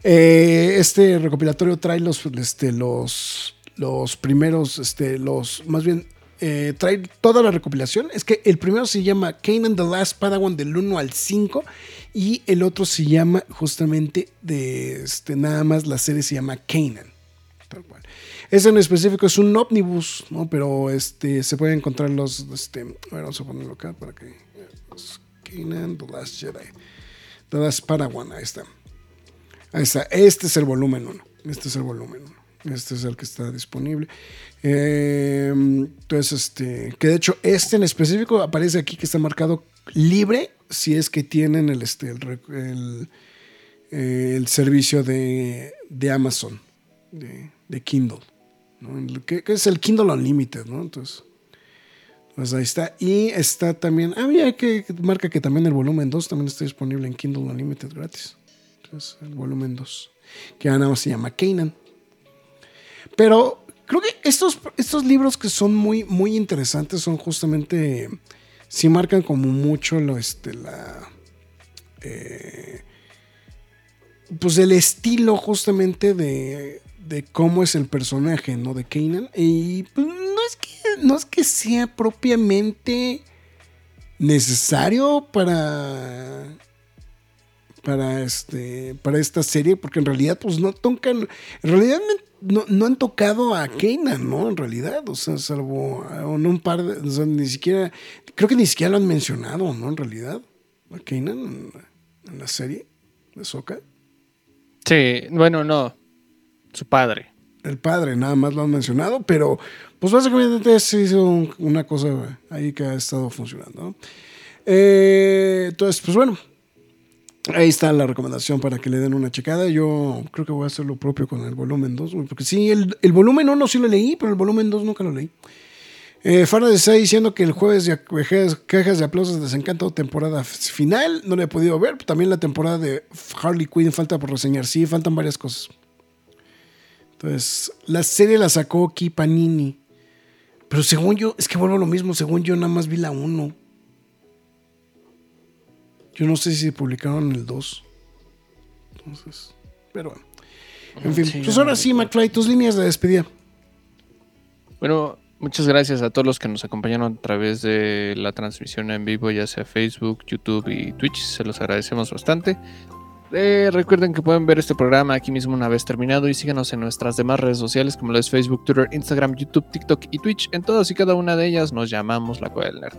este recopilatorio trae los, este, los, los primeros, este, los, más bien, eh, trae toda la recopilación. Es que el primero se llama Kanan the Last Padawan del 1 al 5 y el otro se llama justamente de este, nada más la serie se llama Kanan. Ese en específico es un ómnibus, ¿no? Pero este, se pueden encontrar los. Este, a ver, vamos a ponerlo acá para que. es Kanan, The Last Jedi. The Last ahí está. Ahí está. Este es el volumen 1. Este es el volumen 1. Este es el que está disponible. Eh, entonces, este. Que de hecho, este en específico aparece aquí que está marcado libre. Si es que tienen el, este, el, el servicio de, de Amazon de, de Kindle. Que, es el Kindle Unlimited, ¿no? Entonces, Pues ahí está. Y está también. Había que marca que también el volumen 2 también está disponible en Kindle Unlimited gratis. Entonces, el volumen 2. Que ahora nada más se llama Kanan. Pero creo que estos, estos libros que son muy, muy interesantes son justamente. Sí marcan como mucho lo, este, la. eh, pues el estilo justamente de, de cómo es el personaje, ¿no? De Kanan. Y pues, no es que no es que sea propiamente necesario para para este para esta serie porque en realidad pues no tocan en realidad no, no han tocado a Kanan no en realidad o sea salvo a un, par de ni siquiera creo que ni siquiera lo han mencionado no en realidad a Kanan en, en la serie de Soka Sí, bueno, no. Su padre. el padre, nada más lo han mencionado, pero pues básicamente hizo un- una cosa ahí que ha estado funcionando. Eh, entonces, pues bueno, ahí está la recomendación para que le den una checada. Yo creo que voy a hacer lo propio con el volumen 2, güey, porque sí, el, el volumen 1 sí lo leí, pero el volumen 2 nunca lo leí. Eh, Faraday está diciendo que el jueves de quejas, de aplausos de desencanto temporada final no lo he podido ver. También la temporada de Harley Quinn falta por reseñar. Sí, faltan varias cosas. Entonces, la serie la sacó Ki Panini. Pero según yo, es que vuelvo a lo mismo. Según yo, nada más vi la 1. Yo no sé si publicaron el 2. Entonces, pero bueno. En fin, Sí, pues ahora sí, McFly, tus líneas de despedida. Bueno, muchas gracias a todos los que nos acompañaron a través de la transmisión en vivo, ya sea Facebook, YouTube y Twitch. Se los agradecemos bastante. Eh, recuerden que pueden ver este programa aquí mismo una vez terminado y síganos en nuestras demás redes sociales como lo es Facebook, Twitter, Instagram, YouTube, TikTok y Twitch. En todas y cada una de ellas nos llamamos La Cueva del Nerd.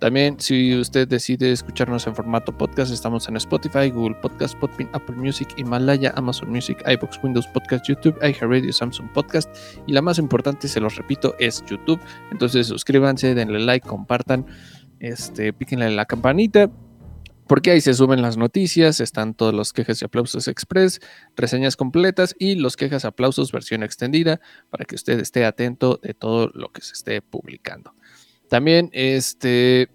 También, si usted decide escucharnos en formato podcast, estamos en Spotify, Google Podcast, Podbean, Apple Music, Himalaya, Amazon Music, iBox, Windows Podcast, YouTube, iHeartRadio, Samsung Podcast y la más importante, se los repito, es YouTube. Entonces suscríbanse, denle like, compartan, este, píquenle en la campanita. Porque ahí se suben las noticias, están todos los quejas y aplausos express, reseñas completas y los quejas aplausos versión extendida para que usted esté atento de todo lo que se esté publicando. También, este,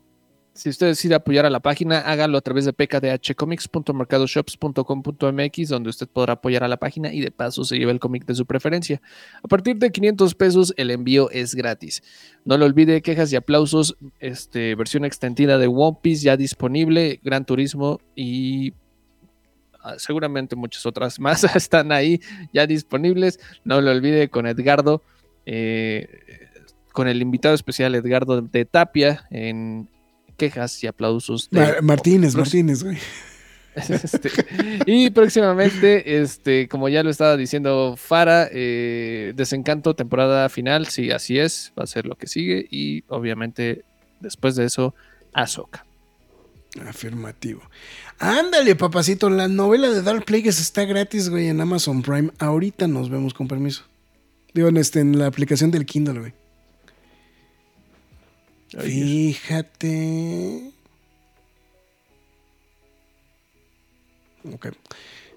si usted decide apoyar a la página, hágalo a través de pkdhcomics.mercadoshops.com.mx, donde usted podrá apoyar a la página y de paso se lleva el cómic de su preferencia. A partir de 500 pesos, el envío es gratis. No le olvide quejas y aplausos, este, versión extendida de One Piece ya disponible, Gran Turismo y ah, seguramente muchas otras más están ahí ya disponibles. No lo olvide con Edgardo, eh, con el invitado especial Edgardo de Tapia en quejas y aplausos. de- Ma- Martínez, Martínez, güey. este, y próximamente, este, como ya lo estaba diciendo Fara, eh, Desencanto, temporada final, sí, así es, va a ser lo que sigue. Y obviamente, después de eso, Ahsoka. Afirmativo. Ándale, papacito, la novela de Dark Plagueis está gratis, güey, en Amazon Prime. Ahorita nos vemos con permiso. Digo, en, este, en la aplicación del Kindle, güey. Fíjate. Ok.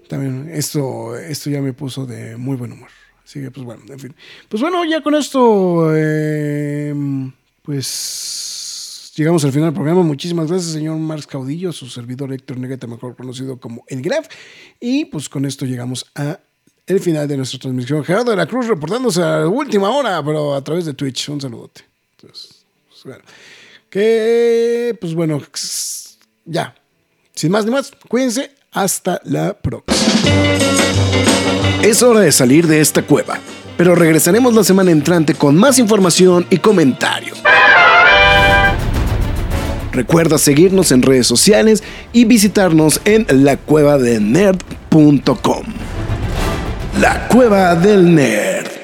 También esto, esto ya me puso de muy buen humor. Así que, pues bueno, en fin. Pues bueno, ya con esto, eh, pues llegamos al final del programa. Muchísimas gracias, señor Marx Caudillo, su servidor Héctor Negueta, mejor conocido como El Graf. Y pues con esto llegamos a el final de nuestra transmisión. Gerardo de la Cruz reportándose a la última hora, pero a través de Twitch. Un saludote. Entonces, pues. Que, pues bueno, ya. Sin más ni más, cuídense. Hasta la próxima. Es hora de salir de esta cueva, pero regresaremos la semana entrante con más información y comentarios. Recuerda seguirnos en redes sociales y visitarnos en lacuevadelnerd.com. La Cueva del Nerd.